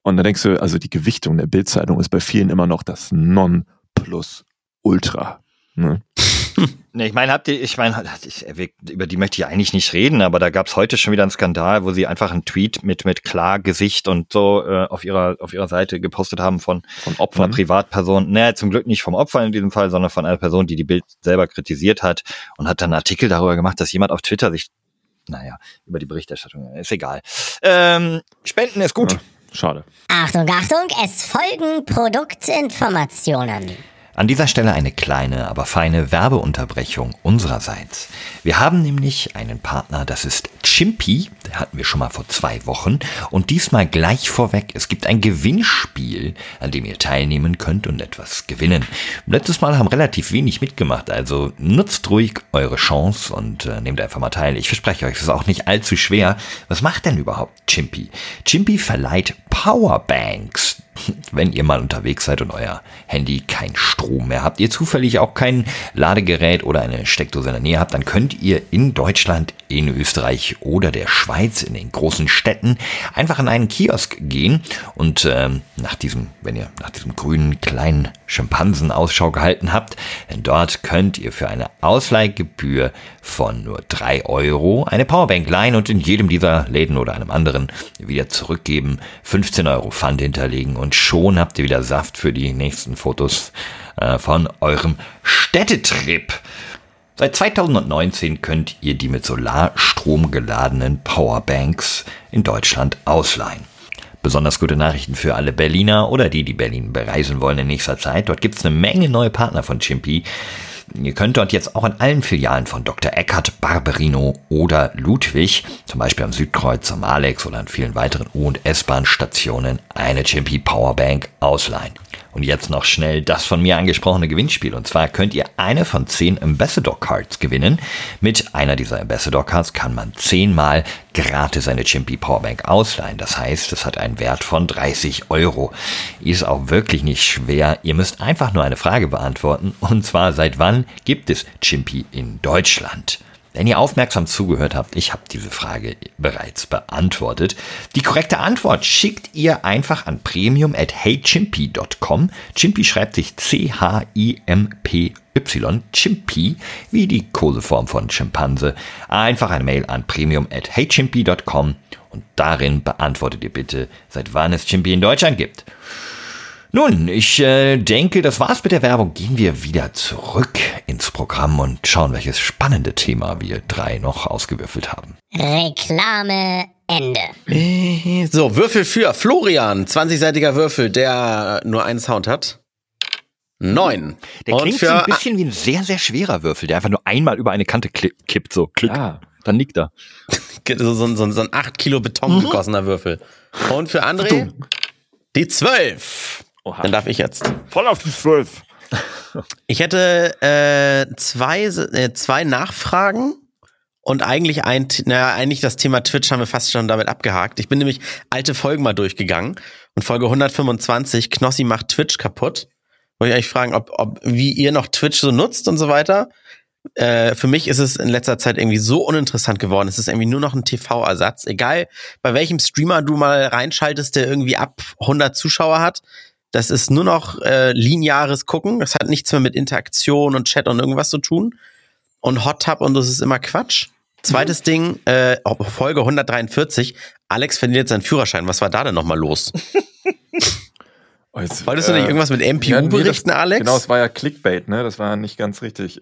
Und dann denkst du, also die Gewichtung der Bildzeitung ist bei vielen immer noch das Non-Plus-Ultra. Ne? Ne, ich meine, habt ihr, ich meine, über die möchte ich eigentlich nicht reden, aber da gab es heute schon wieder einen Skandal, wo sie einfach einen Tweet mit mit klar Gesicht und so äh, auf ihrer auf ihrer Seite gepostet haben von Von von einer Opfern. Privatperson. Naja, zum Glück nicht vom Opfer in diesem Fall, sondern von einer Person, die die Bild selber kritisiert hat und hat dann einen Artikel darüber gemacht, dass jemand auf Twitter sich, naja, über die Berichterstattung, ist egal. Ähm, Spenden ist gut. Ja, schade. Achtung, Achtung, es folgen Produktinformationen. An dieser Stelle eine kleine, aber feine Werbeunterbrechung unsererseits. Wir haben nämlich einen Partner, das ist Chimpy, der hatten wir schon mal vor zwei Wochen. Und diesmal gleich vorweg, es gibt ein Gewinnspiel, an dem ihr teilnehmen könnt und etwas gewinnen. Letztes Mal haben relativ wenig mitgemacht, also nutzt ruhig eure Chance und äh, nehmt einfach mal teil. Ich verspreche euch, es ist auch nicht allzu schwer. Was macht denn überhaupt Chimpy? Chimpy verleiht Powerbanks. Wenn ihr mal unterwegs seid und euer Handy keinen Strom mehr habt, ihr zufällig auch kein Ladegerät oder eine Steckdose in der Nähe habt, dann könnt ihr in Deutschland, in Österreich oder der Schweiz, in den großen Städten, einfach in einen Kiosk gehen und ähm, nach diesem, wenn ihr nach diesem grünen kleinen Schimpansen Ausschau gehalten habt, denn dort könnt ihr für eine Ausleihgebühr von nur drei Euro eine Powerbank leihen und in jedem dieser Läden oder einem anderen wieder zurückgeben, 15 Euro Pfand hinterlegen und schon habt ihr wieder Saft für die nächsten Fotos äh, von eurem Städtetrip. Seit 2019 könnt ihr die mit Solarstrom geladenen Powerbanks in Deutschland ausleihen. Besonders gute Nachrichten für alle Berliner oder die, die Berlin bereisen wollen in nächster Zeit. Dort gibt's eine Menge neue Partner von Chimpy. Ihr könnt dort jetzt auch in allen Filialen von Dr. Eckert, Barberino oder Ludwig, zum Beispiel am Südkreuz, am Alex oder an vielen weiteren U- und S-Bahn-Stationen, eine Chimpy Powerbank ausleihen. Und jetzt noch schnell das von mir angesprochene Gewinnspiel. Und zwar könnt ihr eine von zehn Ambassador Cards gewinnen. Mit einer dieser Ambassador Cards kann man zehnmal gratis eine Chimpy Powerbank ausleihen. Das heißt, es hat einen Wert von 30 Euro. Ist auch wirklich nicht schwer. Ihr müsst einfach nur eine Frage beantworten. Und zwar, seit wann gibt es Chimpy in Deutschland? Wenn ihr aufmerksam zugehört habt, ich habe diese Frage bereits beantwortet. Die korrekte Antwort schickt ihr einfach an premium at heychimpy.com. Chimpy schreibt sich C-H-I-M-P-Y, Chimpy, wie die Koseform von Schimpanse. Einfach eine Mail an premium at heychimpy.com und darin beantwortet ihr bitte, seit wann es Chimpy in Deutschland gibt. Nun, ich äh, denke, das war's mit der Werbung. Gehen wir wieder zurück ins Programm und schauen, welches spannende Thema wir drei noch ausgewürfelt haben. Reklame Ende. So, Würfel für Florian. 20-seitiger Würfel, der nur einen Sound hat. Neun. Der Und klingt für so ein bisschen wie ein sehr, sehr schwerer Würfel, der einfach nur einmal über eine Kante kippt, so klick. Ja. Dann liegt er. so, so, so, so ein 8 Kilo Beton Mhm. gegossener Würfel. Und für André die 12. Oha. Dann darf ich jetzt. Voll auf die Zwölf. Ich hätte äh, zwei, äh, zwei Nachfragen und eigentlich ein, naja, eigentlich das Thema Twitch haben wir fast schon damit abgehakt. Ich bin nämlich alte Folgen mal durchgegangen und Folge 125, Knossi macht Twitch kaputt. Wollte ich eigentlich fragen, ob, ob, wie ihr noch Twitch so nutzt und so weiter. Äh, für mich ist es in letzter Zeit irgendwie so uninteressant geworden. Es ist irgendwie nur noch ein TV-Ersatz. Egal, bei welchem Streamer du mal reinschaltest, der irgendwie ab 100 Zuschauer hat. Das ist nur noch äh, lineares Gucken. Das hat nichts mehr mit Interaktion und Chat und irgendwas zu tun. Und Hot Tub und das ist immer Quatsch. Zweites Ding, äh, Folge 143. Alex verliert seinen Führerschein. Was war da denn nochmal los? Oh, jetzt, Wolltest du nicht äh, irgendwas mit MPU ja, nee, berichten, das, Alex? Genau, es war ja Clickbait, ne? Das war nicht ganz richtig.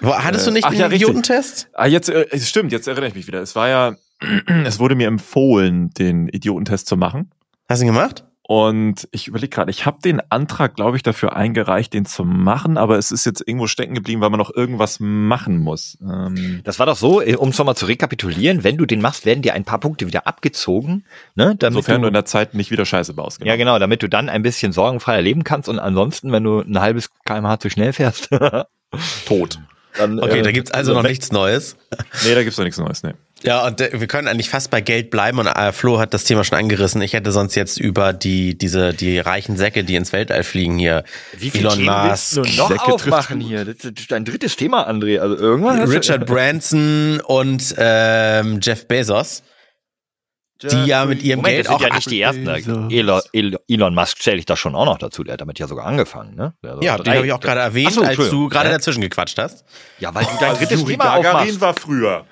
Hattest du nicht Ach einen ja. Idiotentest? ah, jetzt, äh, stimmt, jetzt erinnere ich mich wieder. Es war ja, es wurde mir empfohlen, den Idiotentest zu machen. Hast du ihn gemacht? Und ich überlege gerade, ich habe den Antrag, glaube ich, dafür eingereicht, den zu machen, aber es ist jetzt irgendwo stecken geblieben, weil man noch irgendwas machen muss. Ähm, Das war doch so, um es nochmal zu rekapitulieren, wenn du den machst, werden dir ein paar Punkte wieder abgezogen, ne? Damit Sofern du du, in der Zeit nicht wieder Scheiße baust. ja genau, damit du dann ein bisschen sorgenfreier leben kannst und ansonsten, wenn du ein halbes kmh zu schnell fährst, Tot. dann Okay, äh, da gibt's also noch nichts Neues. Nee, da gibt's doch nichts Neues, nee. Ja, und äh, wir können eigentlich fast bei Geld bleiben und äh, Flo hat das Thema schon angerissen. Ich hätte sonst jetzt über die diese die reichen Säcke, die ins Weltall fliegen hier, Wie viele Elon Themen willst Musk, du noch Säcke aufmachen hier? Das ist dein drittes Thema, André. Also irgendwann hast du- Richard Branson und ähm, Jeff Bezos, die ja mit ihrem Moment, Geld das sind auch ja nicht die ersten. Elon, Elon- Musk zähle ich da schon auch noch dazu. Der hat damit ja sogar angefangen, ne? Hat ja, drei- den habe ich auch gerade erwähnt, so, als du gerade Ja. dazwischen gequatscht hast. Ja, weil du dein drittes Yuri Thema Gagarin aufmachst. war früher.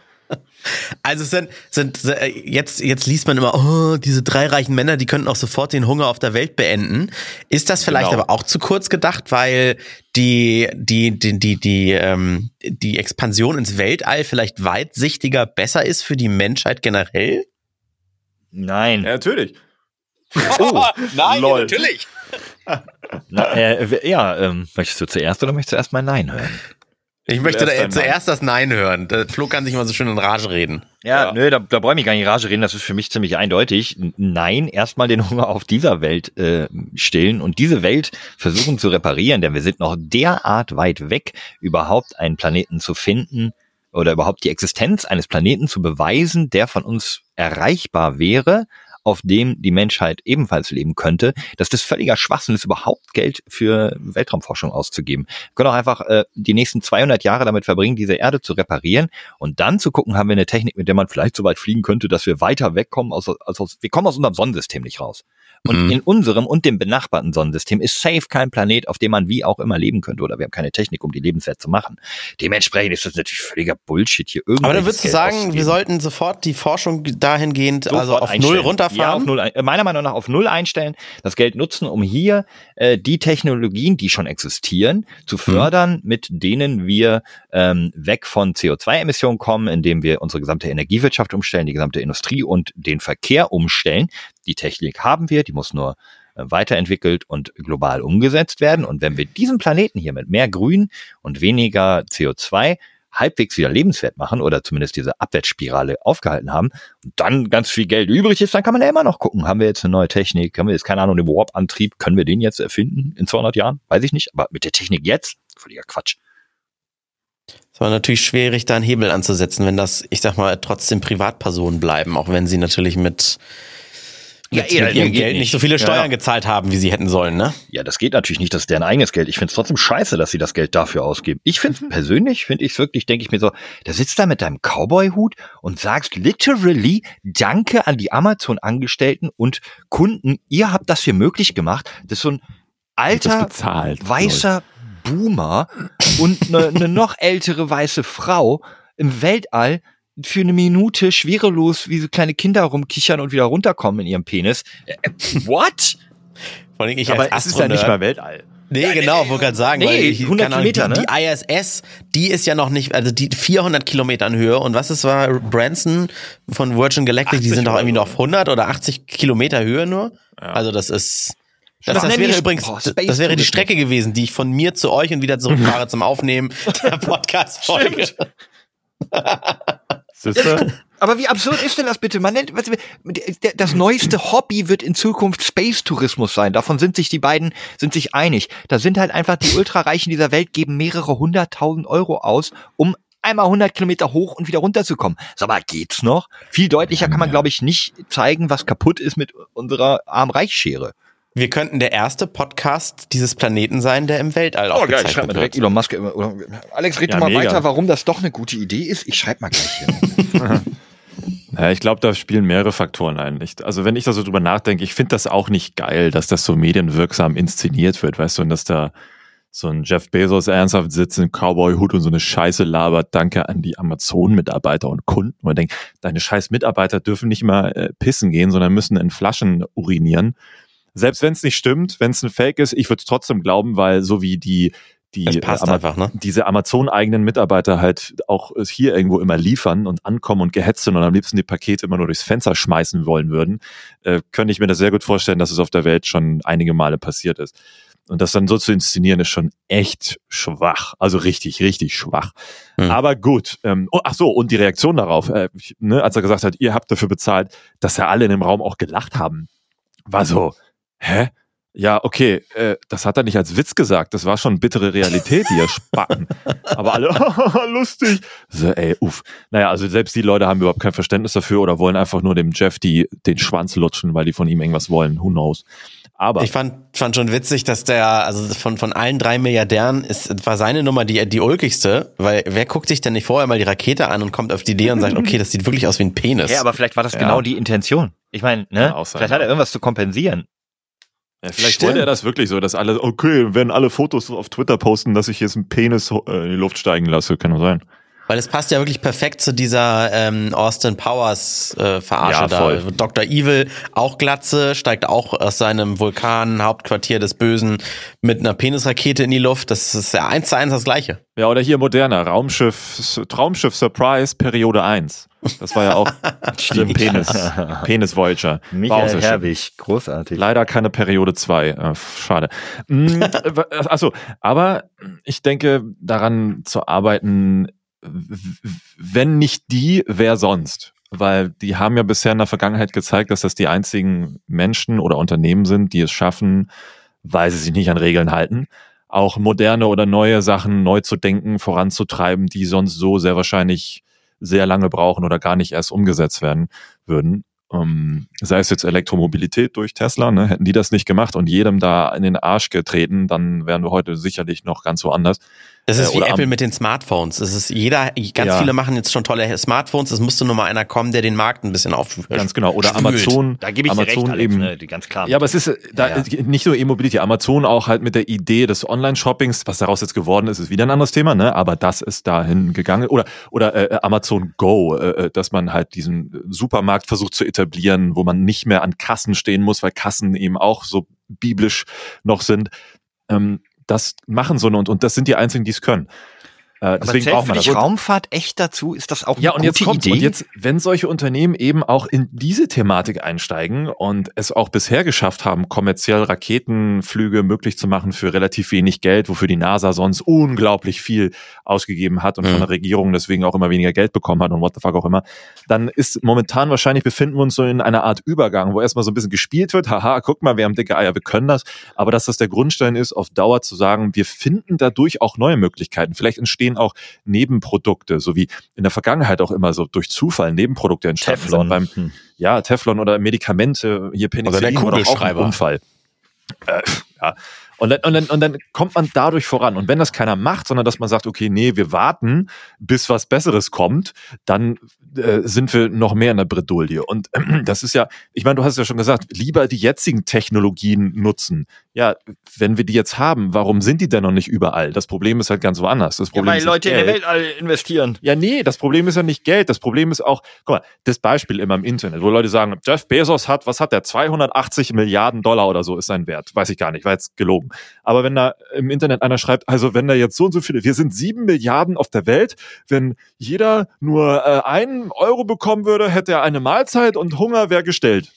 Also es sind, sind äh, jetzt jetzt liest man immer, oh, diese drei reichen Männer, die könnten auch sofort den Hunger auf der Welt beenden. Ist das vielleicht Genau. aber auch zu kurz gedacht, weil die die die die die ähm, die Expansion ins Weltall vielleicht weitsichtiger besser ist für die Menschheit generell? Nein. Ja, natürlich. Oh, Nein, Lol. natürlich. na, äh, ja, ähm, möchtest du zuerst oder möchtest du erst mal Nein hören? Ich möchte da, Zuerst das Nein hören. Der Flo kann sich mal so schön in Rage reden. Ja, Ja. nö, da, da brauche ich mich gar nicht in Rage reden, das ist für mich ziemlich eindeutig. Nein, erstmal den Hunger auf dieser Welt äh, stillen und diese Welt versuchen zu reparieren, denn wir sind noch derart weit weg, überhaupt einen Planeten zu finden oder überhaupt die Existenz eines Planeten zu beweisen, der von uns erreichbar wäre, auf dem die Menschheit ebenfalls leben könnte, dass das völliger Schwachsinn ist, überhaupt Geld für Weltraumforschung auszugeben. Wir können auch einfach äh, die nächsten 200 Jahre damit verbringen, diese Erde zu reparieren und dann zu gucken, haben wir eine Technik, mit der man vielleicht so weit fliegen könnte, dass wir weiter wegkommen aus, als aus wir kommen aus unserem Sonnensystem nicht raus. Und Mhm. in unserem und dem benachbarten Sonnensystem ist safe kein Planet, auf dem man wie auch immer leben könnte oder wir haben keine Technik, um die lebenswert zu machen. Dementsprechend ist das natürlich völliger Bullshit hier irgendwie. Aber dann würdest du sagen, wir sollten sofort die Forschung dahingehend also auf null runterfahren? Ja, auf null, äh, meiner Meinung nach auf null einstellen, das Geld nutzen, um hier äh, die Technologien, die schon existieren, zu fördern, mit denen wir ähm, weg von CO2-Emissionen kommen, indem wir unsere gesamte Energiewirtschaft umstellen, die gesamte Industrie und den Verkehr umstellen. Die Technik haben wir, die muss nur äh, weiterentwickelt und global umgesetzt werden. Und wenn wir diesen Planeten hier mit mehr Grün und weniger CO2 halbwegs wieder lebenswert machen oder zumindest diese Abwärtsspirale aufgehalten haben und dann ganz viel Geld übrig ist, dann kann man ja immer noch gucken, haben wir jetzt eine neue Technik, haben wir jetzt keine Ahnung, den Warp-Antrieb, können wir den jetzt erfinden in 200 Jahren? Weiß ich nicht, aber mit der Technik jetzt, völliger Quatsch. Es war natürlich schwierig, da einen Hebel anzusetzen, wenn das, ich sag mal, trotzdem Privatpersonen bleiben, auch wenn sie natürlich mit, Ja, mit, eh, mit ihrem Geld nicht. so viele Ja, Steuern ja. gezahlt haben, wie sie hätten sollen, ne? Ja, das geht natürlich nicht, das ist deren eigenes Geld. Ich finde es trotzdem scheiße, dass sie das Geld dafür ausgeben. Ich finde persönlich, finde ich wirklich, denke ich mir so, da sitzt da mit deinem Cowboy-Hut und sagst literally Danke an die Amazon-Angestellten und Kunden, ihr habt das hier möglich gemacht. Das ist so ein alter, bezahlt. weißer Boomer und eine, eine noch ältere weiße Frau im Weltall für eine Minute schwerelos wie so kleine Kinder rumkichern und wieder runterkommen in ihrem Penis. What? Vor allem ich Aber als es ist ja nicht mal Weltall. Nee, genau, wollte gerade sagen, nee, weil ich, 100 keine Ahnung, Kilometer, die, ne? die ISS, die ist ja noch nicht, also die 400 Kilometer in Höhe und was ist war Branson von Virgin Galactic, die 80 sind doch irgendwie noch auf 100 oder 80 Kilometer Höhe nur. Also das ist, das, Das wäre die- übrigens, boah, das, wäre die. Strecke gewesen, die ich von mir zu euch und wieder zurückfahre zum Aufnehmen der Podcast-Folge. Aber wie absurd ist denn das bitte? Man nennt, das neueste Hobby wird in Zukunft Space Tourismus sein. Davon sind sich die beiden, sind sich einig. Da sind halt einfach die Ultrareichen dieser Welt geben mehrere hunderttausend Euro aus, um einmal 100 Kilometer hoch und wieder runterzukommen. Sag mal, geht's noch? Viel deutlicher kann man, glaube ich, nicht zeigen, was kaputt ist mit unserer Arm-Reich-Schere. Wir könnten der erste Podcast dieses Planeten sein, der im Weltall Oh geil, ich aufgezeichnet schreib mal direkt wird. Elon Musk. immer- oder- Alex, red Ja, du mal mega. weiter, warum das doch eine gute Idee ist. Ich schreib mal gleich hier. Ja, ich glaube, da spielen mehrere Faktoren ein. Ich, also wenn ich da so drüber nachdenke, ich finde das auch nicht geil, dass das so medienwirksam inszeniert wird, weißt du, und dass da so ein Jeff Bezos ernsthaft sitzt in Cowboy-Hut und so eine Scheiße labert, danke an die Amazon-Mitarbeiter und Kunden. Und man denkt, deine scheiß Mitarbeiter dürfen nicht mal äh, pissen gehen, sondern müssen in Flaschen urinieren. Selbst wenn es nicht stimmt, wenn es ein Fake ist, ich würde es trotzdem glauben, weil so wie die die äh, einfach, ne? diese Amazon-eigenen Mitarbeiter halt auch es hier irgendwo immer liefern und ankommen und gehetzt sind und am liebsten die Pakete immer nur durchs Fenster schmeißen wollen würden, äh, könnte ich mir das sehr gut vorstellen, dass es auf der Welt schon einige Male passiert ist. Und das dann so zu inszenieren, ist schon echt schwach. Also richtig, richtig schwach. Hm. Aber gut. Ähm, oh, ach so, und die Reaktion darauf, äh, ne, als er gesagt hat, ihr habt dafür bezahlt, dass ja alle in dem Raum auch gelacht haben, war so, hä? Ja, okay, äh, das hat er nicht als Witz gesagt. Das war schon bittere Realität, die ihr Spacken. Aber alle, lustig. So, ey, uff. Naja, also selbst die Leute haben überhaupt kein Verständnis dafür oder wollen einfach nur dem Jeff die, den Schwanz lutschen, weil die von ihm irgendwas wollen. Who knows? Aber Ich fand, fand schon witzig, dass der, also von, von allen drei Milliardären ist, war seine Nummer die, die ulkigste, weil wer guckt sich denn nicht vorher mal die Rakete an und kommt auf die Idee und sagt, okay, das sieht wirklich aus wie ein Penis. Ja, aber vielleicht war das Ja. genau die Intention. Ich meine, ne? sein, vielleicht hat er ja. irgendwas zu kompensieren. Ja, vielleicht Stimmt. wollte er das wirklich so, dass alle, okay, werden alle Fotos auf Twitter posten, dass ich jetzt einen Penis äh, in die Luft steigen lasse. Kann doch sein. Weil es passt ja wirklich perfekt zu dieser ähm, Austin Powers äh, Verarsche Ja, da. voll. Dr. Evil, auch Glatze, steigt auch aus seinem Vulkan, Hauptquartier des Bösen, mit einer Penisrakete in die Luft. Das ist ja eins zu eins das gleiche. Ja, oder hier moderner, Raumschiff, Traumschiff Surprise, Periode 1. Das war ja auch die Penis, Penis Voyager. Michael. Herbig, großartig. Leider keine Periode 2. Äh, schade. Mm, äh, Achso, aber ich denke, daran zu arbeiten, wenn nicht die, wer sonst? Weil die haben ja bisher in der Vergangenheit gezeigt, dass das die einzigen Menschen oder Unternehmen sind, die es schaffen, weil sie sich nicht an Regeln halten, auch moderne oder neue Sachen neu zu denken, voranzutreiben, die sonst so sehr wahrscheinlich sehr lange brauchen oder gar nicht erst umgesetzt werden würden. Ähm, sei es jetzt Elektromobilität durch Tesla, ne? hätten die das nicht gemacht und jedem da in den Arsch getreten, dann wären wir heute sicherlich noch ganz woanders. Das ist Äh, wie oder Apple mit den Smartphones. Es ist jeder, ganz Ja. viele machen jetzt schon tolle Smartphones. Es musste nur mal einer kommen, der den Markt ein bisschen auf. Ganz genau. Oder spült. Amazon. Da gebe ich dir recht, Amazon Alex, eben. ne? die ganz klar. Ja, aber es ist äh, da Ja, ja. nicht nur E-Mobility, Amazon auch halt mit der Idee des Online-Shoppings, was daraus jetzt geworden ist, ist wieder ein anderes Thema, ne? Aber das ist dahin gegangen. Oder oder äh, Amazon Go, äh, äh, dass man halt diesen Supermarkt versucht zu etablieren, wo man nicht mehr an Kassen stehen muss, weil Kassen eben auch so biblisch noch sind. Ähm, das machen so und, und das sind die einzigen, die es können. Äh, deswegen braucht für man das. dich Raumfahrt echt dazu? Ist das auch eine Ja, und gute jetzt kommt Idee? und jetzt, wenn solche Unternehmen eben auch in diese Thematik einsteigen und es auch bisher geschafft haben, kommerziell Raketenflüge möglich zu machen für relativ wenig Geld, wofür die NASA sonst unglaublich viel ausgegeben hat und von Mhm. der Regierung deswegen auch immer weniger Geld bekommen hat und what the fuck auch immer, dann ist momentan wahrscheinlich befinden wir uns so in einer Art Übergang, wo erstmal so ein bisschen gespielt wird, haha, guck mal, wir haben dicke Eier, wir können das, aber dass das der Grundstein ist, auf Dauer zu sagen, wir finden dadurch auch neue Möglichkeiten. Vielleicht entstehen auch Nebenprodukte, so wie in der Vergangenheit auch immer so durch Zufall Nebenprodukte entstanden Teflon. beim Hm. ja, Teflon oder Medikamente, hier Penicillin Oder der war doch auch ein. Unfall. Äh, ja. Und dann, und, dann, und dann kommt man dadurch voran. Und wenn das keiner macht, sondern dass man sagt, okay, nee, wir warten, bis was Besseres kommt, dann äh, sind wir noch mehr in der Bredouille. Und äh, das ist ja, ich meine, du hast es ja schon gesagt, lieber die jetzigen Technologien nutzen. Ja, wenn wir die jetzt haben, warum sind die denn noch nicht überall? Das Problem ist halt ganz woanders. Das Ja, Problem weil ist Leute in der Geld. Weltall investieren. Ja, nee, das Problem ist ja nicht Geld. Das Problem ist auch, guck mal, das Beispiel immer im Internet, wo Leute sagen, Jeff Bezos hat, was hat der? 280 Milliarden Dollar oder so ist sein Wert. Weiß ich gar nicht, war jetzt gelogen. Aber wenn da im Internet einer schreibt, also wenn da jetzt so und so viele, wir sind sieben Milliarden auf der Welt, wenn jeder nur äh, einen Euro bekommen würde, hätte er eine Mahlzeit und Hunger wäre gestellt.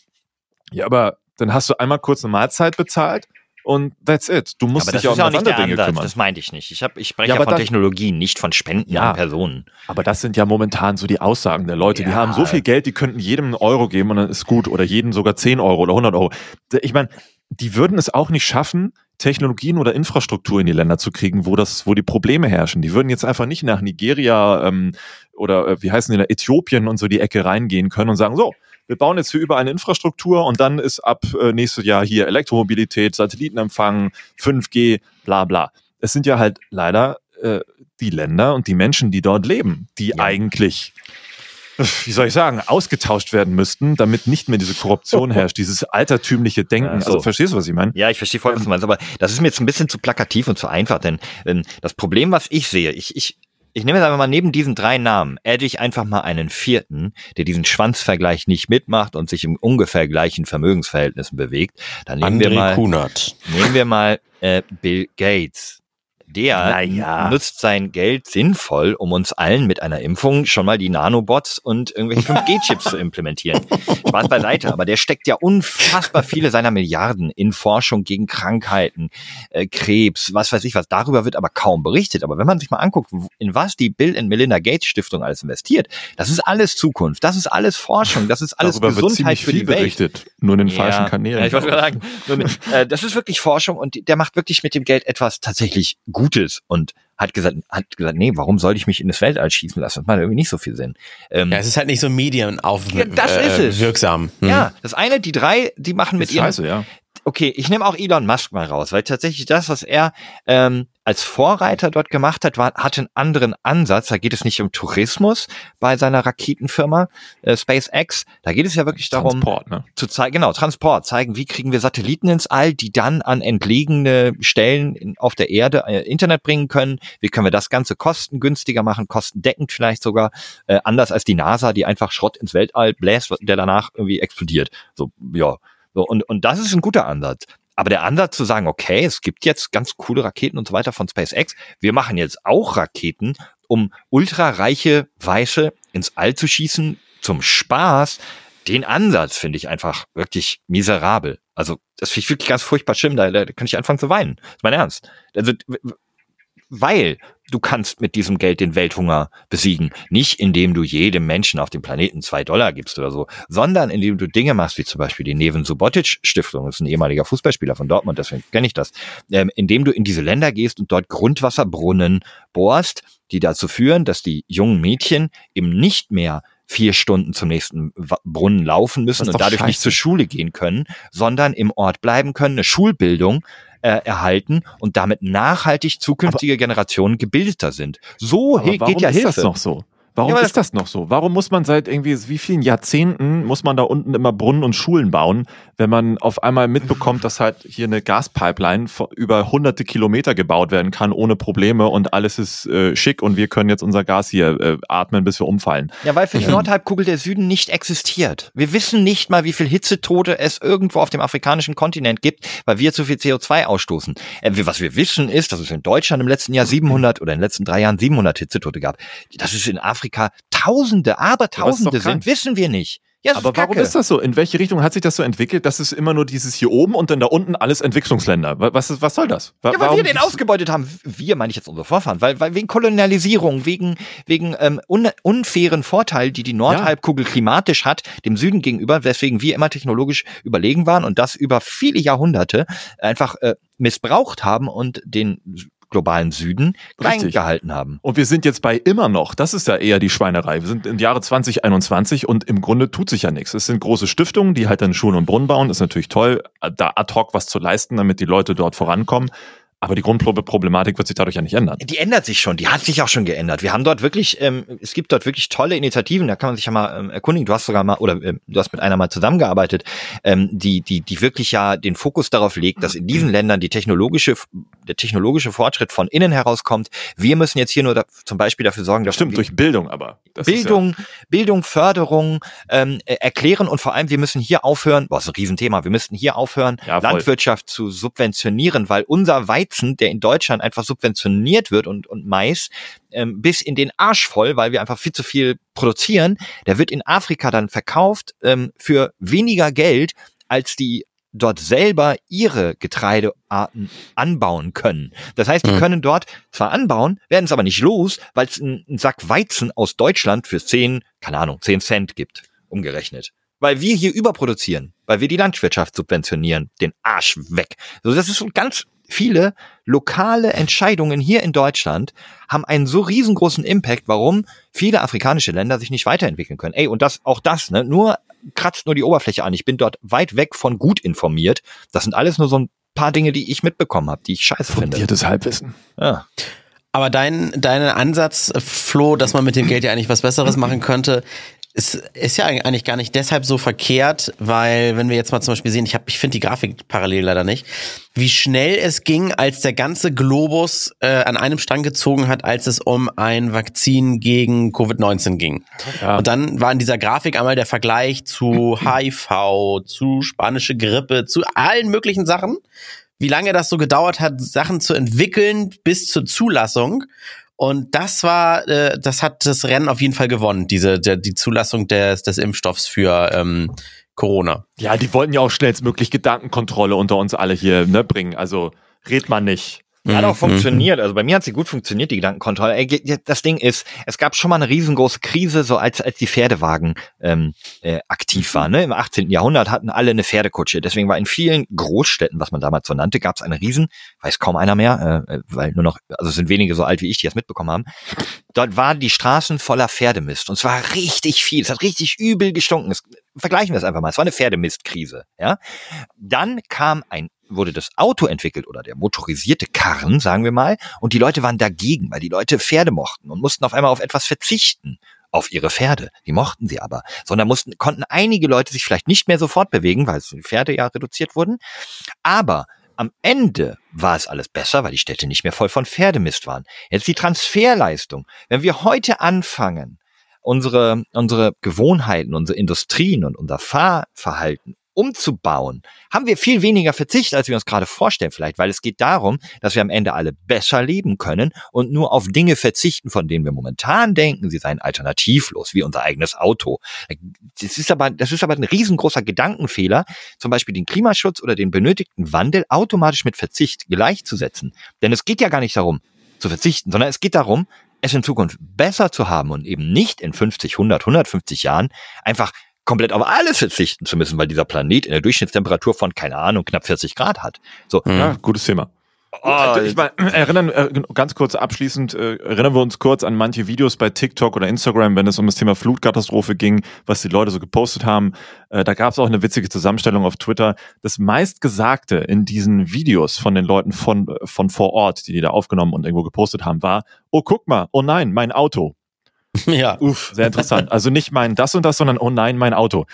Ja, aber dann hast du einmal kurz eine Mahlzeit bezahlt und that's it. Du musst dich auch ist um andere Dinge Ansatz. kümmern. Das meinte ich nicht. Ich, hab, ich spreche Ja, ja, aber von Technologien, nicht von Spenden Ja. an Personen. Aber das sind ja momentan so die Aussagen der Leute. Die Ja. haben so viel Geld, die könnten jedem einen Euro geben und dann ist gut. Oder jedem sogar 10 Euro oder 100 Euro. Ich meine, die würden es auch nicht schaffen, Technologien oder Infrastruktur in die Länder zu kriegen, wo das, wo die Probleme herrschen. Die würden jetzt einfach nicht nach Nigeria ähm, oder äh, wie heißen die da, Äthiopien und so die Ecke reingehen können und sagen, so, wir bauen jetzt hier überall eine Infrastruktur und dann ist ab äh, nächstes Jahr hier Elektromobilität, Satellitenempfang, 5G, bla bla. Es sind ja halt leider äh, die Länder und die Menschen, die dort leben, die Ja. eigentlich wie soll ich sagen, ausgetauscht werden müssten, damit nicht mehr diese Korruption herrscht, dieses altertümliche Denken. Ja, so. Also verstehst du, was ich meine? Ja, ich verstehe voll, was du meinst, aber das ist mir jetzt ein bisschen zu plakativ und zu einfach, denn ähm, das Problem, was ich sehe, ich, ich, ich nehme jetzt einfach mal neben diesen drei Namen, adde ich einfach mal einen vierten, der diesen Schwanzvergleich nicht mitmacht und sich im ungefähr gleichen Vermögensverhältnissen bewegt. Dann nehmen wir André mal, Kunert. nehmen wir mal äh, Bill Gates. Der Naja. nutzt sein Geld sinnvoll, um uns allen mit einer Impfung schon mal die Nanobots und irgendwelche 5G-Chips zu implementieren. Spaß beiseite, aber der steckt ja unfassbar viele seiner Milliarden in Forschung gegen Krankheiten, äh, Krebs, was weiß ich was. Darüber wird aber kaum berichtet. Aber wenn man sich mal anguckt, in was die Bill and Melinda Gates Stiftung alles investiert, das ist alles Zukunft, das ist alles Forschung, das ist alles Darüber Gesundheit für die Welt. berichtet, nur in den falschen Kanälen. Ja, ich wollte sagen, äh, das ist wirklich Forschung und der macht wirklich mit dem Geld etwas tatsächlich Gutes und hat gesagt, hat gesagt, nee, warum soll ich mich in das Weltall schießen lassen? Das macht irgendwie nicht so viel Sinn. Ähm, Ja, es ist halt nicht so medienauf Ja, das ist es. wirksam. Hm. ja, das eine, die drei, die machen mit ihren scheiße, ja. okay, ich nehme auch Elon Musk mal raus, weil tatsächlich das, was er ähm, als Vorreiter dort gemacht hat, war, hatte einen anderen Ansatz. Da geht es nicht um Tourismus bei seiner Raketenfirma äh, SpaceX. Da geht es ja wirklich darum, Transport, ne? zu zeigen, genau, Transport, zeigen, wie kriegen wir Satelliten ins All, die dann an entlegene Stellen in, auf der Erde äh, Internet bringen können. Wie können wir das Ganze kostengünstiger machen, kostendeckend vielleicht sogar, äh, anders als die NASA, die einfach Schrott ins Weltall bläst, der danach irgendwie explodiert. So, ja. So, und, und das ist ein guter Ansatz. Aber der Ansatz zu sagen, okay, es gibt jetzt ganz coole Raketen und so weiter von SpaceX, wir machen jetzt auch Raketen, um ultrareiche Weiße ins All zu schießen, zum Spaß, den Ansatz finde ich einfach wirklich miserabel. Also, das finde ich wirklich ganz furchtbar schlimm, da, da kann ich anfangen zu weinen. Das ist mein Ernst. Also, weil du kannst mit diesem Geld den Welthunger besiegen. Nicht indem du jedem Menschen auf dem Planeten zwei Dollar gibst oder so, sondern indem du Dinge machst, wie zum Beispiel die Neven Subotic Stiftung, das ist ein ehemaliger Fußballspieler von Dortmund, deswegen kenne ich das, ähm, indem du in diese Länder gehst und dort Grundwasserbrunnen bohrst, die dazu führen, dass die jungen Mädchen eben nicht mehr vier Stunden zum nächsten Brunnen laufen müssen und dadurch nicht scheiße. zur Schule gehen können, sondern im Ort bleiben können, eine Schulbildung äh, erhalten und damit nachhaltig zukünftige Generationen gebildeter sind. So Aber warum geht ja ist Hilfe. das noch so? Warum Ja, ist das noch so? Warum muss man seit irgendwie wie vielen Jahrzehnten muss man da unten immer Brunnen und Schulen bauen, wenn man auf einmal mitbekommt, dass halt hier eine Gaspipeline über hunderte Kilometer gebaut werden kann ohne Probleme und alles ist äh, schick und wir können jetzt unser Gas hier äh, atmen, bis wir umfallen. Ja, weil für die Nordhalbkugel der Süden nicht existiert. Wir wissen nicht mal, wie viel Hitzetote es irgendwo auf dem afrikanischen Kontinent gibt, weil wir zu viel CO2 ausstoßen. Äh, was wir wissen ist, dass es in Deutschland im letzten Jahr 700 oder in den letzten drei Jahren 700 Hitzetote gab. Dass es in Afrika Tausende, aber Ja, Tausende sind, wissen wir nicht. Ja, Aber ist warum ist das so? In welche Richtung hat sich das so entwickelt? Das ist immer nur dieses hier oben und dann da unten alles Entwicklungsländer. Wa- Was, ist, was soll das? Wa- Ja, weil wir den ausgebeutet haben. Wir, meine ich jetzt unsere Vorfahren, weil, weil wegen Kolonialisierung, wegen, wegen ähm, un, unfairen Vorteil, die die Nordhalbkugel klimatisch hat, dem Süden gegenüber, weswegen wir immer technologisch überlegen waren und das über viele Jahrhunderte einfach äh, missbraucht haben und den globalen Süden klein Richtig. gehalten haben. Und wir sind jetzt bei immer noch, das ist ja eher die Schweinerei. Wir sind im Jahre 2021 und im Grunde tut sich ja nichts. Es sind große Stiftungen, die halt dann Schulen und Brunnen bauen. Ist natürlich toll, da ad hoc was zu leisten, damit die Leute dort vorankommen. Aber die Grundproblematik wird sich dadurch ja nicht ändern. Die ändert sich schon, die hat sich auch schon geändert. Wir haben dort wirklich, ähm, es gibt dort wirklich tolle Initiativen, da kann man sich ja mal ähm, erkundigen. Du hast sogar mal, oder ähm, du hast mit einer mal zusammengearbeitet, ähm, die, die, die wirklich ja den Fokus darauf legt, dass in diesen Ländern die technologische, der technologische Fortschritt von innen herauskommt. Wir müssen jetzt hier nur da, zum Beispiel dafür sorgen, dass Stimmt, durch Bildung aber. Das Bildung, Bildung, Förderung ähm, äh, erklären und vor allem, wir müssen hier aufhören, boah, ist ein Riesenthema, wir müssten hier aufhören, Ja. Landwirtschaft zu subventionieren, weil unser Weizen, der in Deutschland einfach subventioniert wird und, und Mais, ähm, bis in den Arsch voll, weil wir einfach viel zu viel produzieren, der wird in Afrika dann verkauft ähm, für weniger Geld, als die dort selber ihre Getreidearten anbauen können. Das heißt, die Mhm. können dort zwar anbauen, werden es aber nicht los, weil es einen Sack Weizen aus Deutschland für 10, keine Ahnung, 10 Cent gibt, umgerechnet. Weil wir hier überproduzieren, weil wir die Landwirtschaft subventionieren, den Arsch weg. So, das ist so ganz viele lokale Entscheidungen hier in Deutschland haben einen so riesengroßen Impact, warum viele afrikanische Länder sich nicht weiterentwickeln können. Ey, und das, auch das, ne, nur kratzt nur die Oberfläche an. Ich bin dort weit weg von gut informiert. Das sind alles nur so ein paar Dinge, die ich mitbekommen habe, die ich scheiße finde. Fundiertes Halbwissen. Ja. Aber dein, dein Ansatz, Flo, dass man mit dem Geld ja eigentlich was Besseres machen könnte, ist, ist ja eigentlich gar nicht deshalb so verkehrt, weil wenn wir jetzt mal zum Beispiel sehen, ich habe, ich finde die Grafik parallel leider nicht, wie schnell es ging, als der ganze Globus äh, an einem Strang gezogen hat, als es um ein Vakzin gegen Covid-19 ging. Ja. Und dann war in dieser Grafik einmal der Vergleich zu HIV, zu spanische Grippe, zu allen möglichen Sachen. Wie lange das so gedauert hat, Sachen zu entwickeln bis zur Zulassung. Und das war, äh, das hat das Rennen auf jeden Fall gewonnen, diese der, die Zulassung des, des Impfstoffs für ähm, Corona. Ja, die wollten ja auch schnellstmöglich Gedankenkontrolle unter uns alle hier ne, bringen. Also red man nicht. Hat auch Mhm. funktioniert. Also bei mir hat sie gut funktioniert, die Gedankenkontrolle. Ey, Das Ding ist, es gab schon mal eine riesengroße Krise, so als, als die Pferdewagen ähm, äh, aktiv waren. Ne? Im 18. Jahrhundert hatten alle eine Pferdekutsche. Deswegen war in vielen Großstädten, was man damals so nannte, gab es eine riesen, weiß kaum einer mehr, äh, äh, weil nur noch, also es sind wenige so alt wie ich, die das mitbekommen haben. Dort waren die Straßen voller Pferdemist. Und zwar richtig viel. Es hat richtig übel gestunken. Es, vergleichen wir es einfach mal. Es war eine Pferdemistkrise. Ja? Dann kam ein wurde das Auto entwickelt oder der motorisierte Karren, sagen wir mal, und die Leute waren dagegen, weil die Leute Pferde mochten und mussten auf einmal auf etwas verzichten. Auf ihre Pferde. Die mochten sie aber. Sondern mussten, konnten einige Leute sich vielleicht nicht mehr sofort bewegen, weil die Pferde ja reduziert wurden. Aber am Ende war es alles besser, weil die Städte nicht mehr voll von Pferdemist waren. Jetzt die Transferleistung. Wenn wir heute anfangen, unsere, unsere Gewohnheiten, unsere Industrien und unser Fahrverhalten umzubauen, haben wir viel weniger Verzicht, als wir uns gerade vorstellen vielleicht, weil es geht darum, dass wir am Ende alle besser leben können und nur auf Dinge verzichten, von denen wir momentan denken, sie seien alternativlos, wie unser eigenes Auto. Das ist aber, das ist aber ein riesengroßer Gedankenfehler, zum Beispiel den Klimaschutz oder den benötigten Wandel automatisch mit Verzicht gleichzusetzen. Denn es geht ja gar nicht darum, zu verzichten, sondern es geht darum, es in Zukunft besser zu haben und eben nicht in 50, 100, 150 Jahren einfach komplett auf alles verzichten zu müssen, weil dieser Planet in der Durchschnittstemperatur von, keine Ahnung, knapp 40 Grad hat. So, Ja, gutes Thema. Oh, ich meine, erinnern, äh, ganz kurz abschließend, äh, erinnern wir uns kurz an manche Videos bei TikTok oder Instagram, wenn es um das Thema Flutkatastrophe ging, was die Leute so gepostet haben. Äh, da gab es auch eine witzige Zusammenstellung auf Twitter. Das meistgesagte in diesen Videos von den Leuten von, äh, von vor Ort, die die da aufgenommen und irgendwo gepostet haben, war, oh guck mal, oh nein, mein Auto. Ja. Uff, sehr interessant. Also nicht mein das und das, sondern oh nein, mein Auto.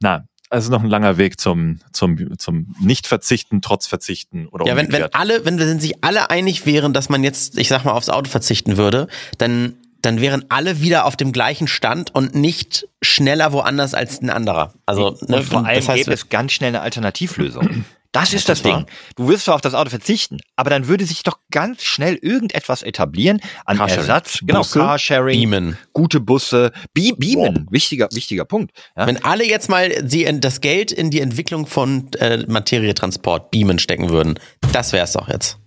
Na, also noch ein langer Weg zum, zum, zum Nicht-Verzichten, trotz Verzichten oder Ja, wenn, wenn alle, wenn wenn sich alle einig wären, dass man jetzt, ich sag mal, aufs Auto verzichten würde, dann, dann wären alle wieder auf dem gleichen Stand und nicht schneller woanders als ein anderer. Also, und ne, vor allem das heißt, gäbe es ganz schnell eine Alternativlösung. Das ist das, Ding. Du wirst zwar auf das Auto verzichten, aber dann würde sich doch ganz schnell irgendetwas etablieren an Carsharing. Ersatz. Genau, Busse, Carsharing, Beamen. gute Busse, Be Beamen, wichtiger, wichtiger Punkt. Ja? Wenn alle jetzt mal die, das Geld in die Entwicklung von äh, Materietransport, Beamen stecken würden, das wär's doch jetzt.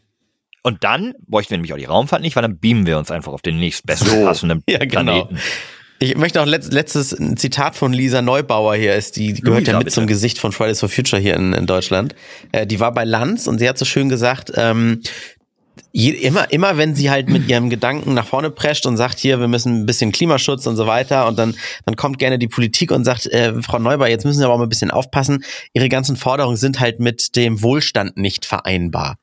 Und dann bräuchten wir nämlich auch die Raumfahrt nicht, weil dann beamen wir uns einfach auf den nächstbesten passenden Ja, genau. Planeten. Ich möchte auch letzt, letztes Zitat von Lisa Neubauer hier ist, die, die gehört Luisa, ja mit bitte. zum Gesicht von Fridays for Future hier in, in Deutschland. Äh, die war bei Lanz und sie hat so schön gesagt, ähm, je, immer, immer wenn sie halt mit ihrem Gedanken nach vorne prescht und sagt, hier, wir müssen ein bisschen Klimaschutz und so weiter und dann, dann kommt gerne die Politik und sagt, äh, Frau Neubauer, jetzt müssen Sie aber auch mal ein bisschen aufpassen, Ihre ganzen Forderungen sind halt mit dem Wohlstand nicht vereinbar.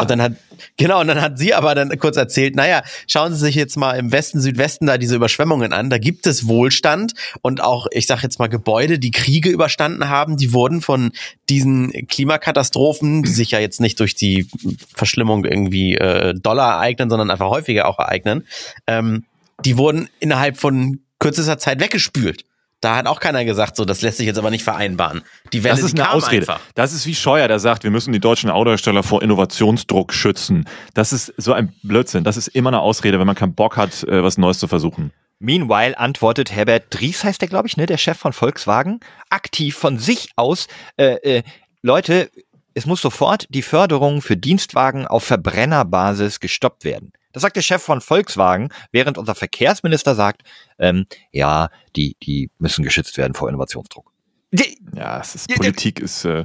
Und dann hat, genau, und dann hat sie aber dann kurz erzählt, naja, schauen Sie sich jetzt mal im Westen, Südwesten da diese Überschwemmungen an, da gibt es Wohlstand und auch, ich sag jetzt mal, Gebäude, die Kriege überstanden haben, die wurden von diesen Klimakatastrophen, die sich ja jetzt nicht durch die Verschlimmung irgendwie äh, Dollar ereignen, sondern einfach häufiger auch ereignen, ähm, die wurden innerhalb von kürzester Zeit weggespült. Da hat auch keiner gesagt, so, das lässt sich jetzt aber nicht vereinbaren. Die Welle, Das ist die eine kam Ausrede. einfach. Das ist wie Scheuer, der sagt, wir müssen die deutschen Autohersteller vor Innovationsdruck schützen. Das ist so ein Blödsinn. Das ist immer eine Ausrede, wenn man keinen Bock hat, äh, was Neues zu versuchen. Meanwhile antwortet Herbert Dries, heißt der, glaube ich, ne, der Chef von Volkswagen, aktiv von sich aus, äh, äh, Leute, es muss sofort die Förderung für Dienstwagen auf Verbrennerbasis gestoppt werden. Das sagt der Chef von Volkswagen, während unser Verkehrsminister sagt, ähm, ja, die, die müssen geschützt werden vor Innovationsdruck. Die, Ja, es ist, Politik ist, äh,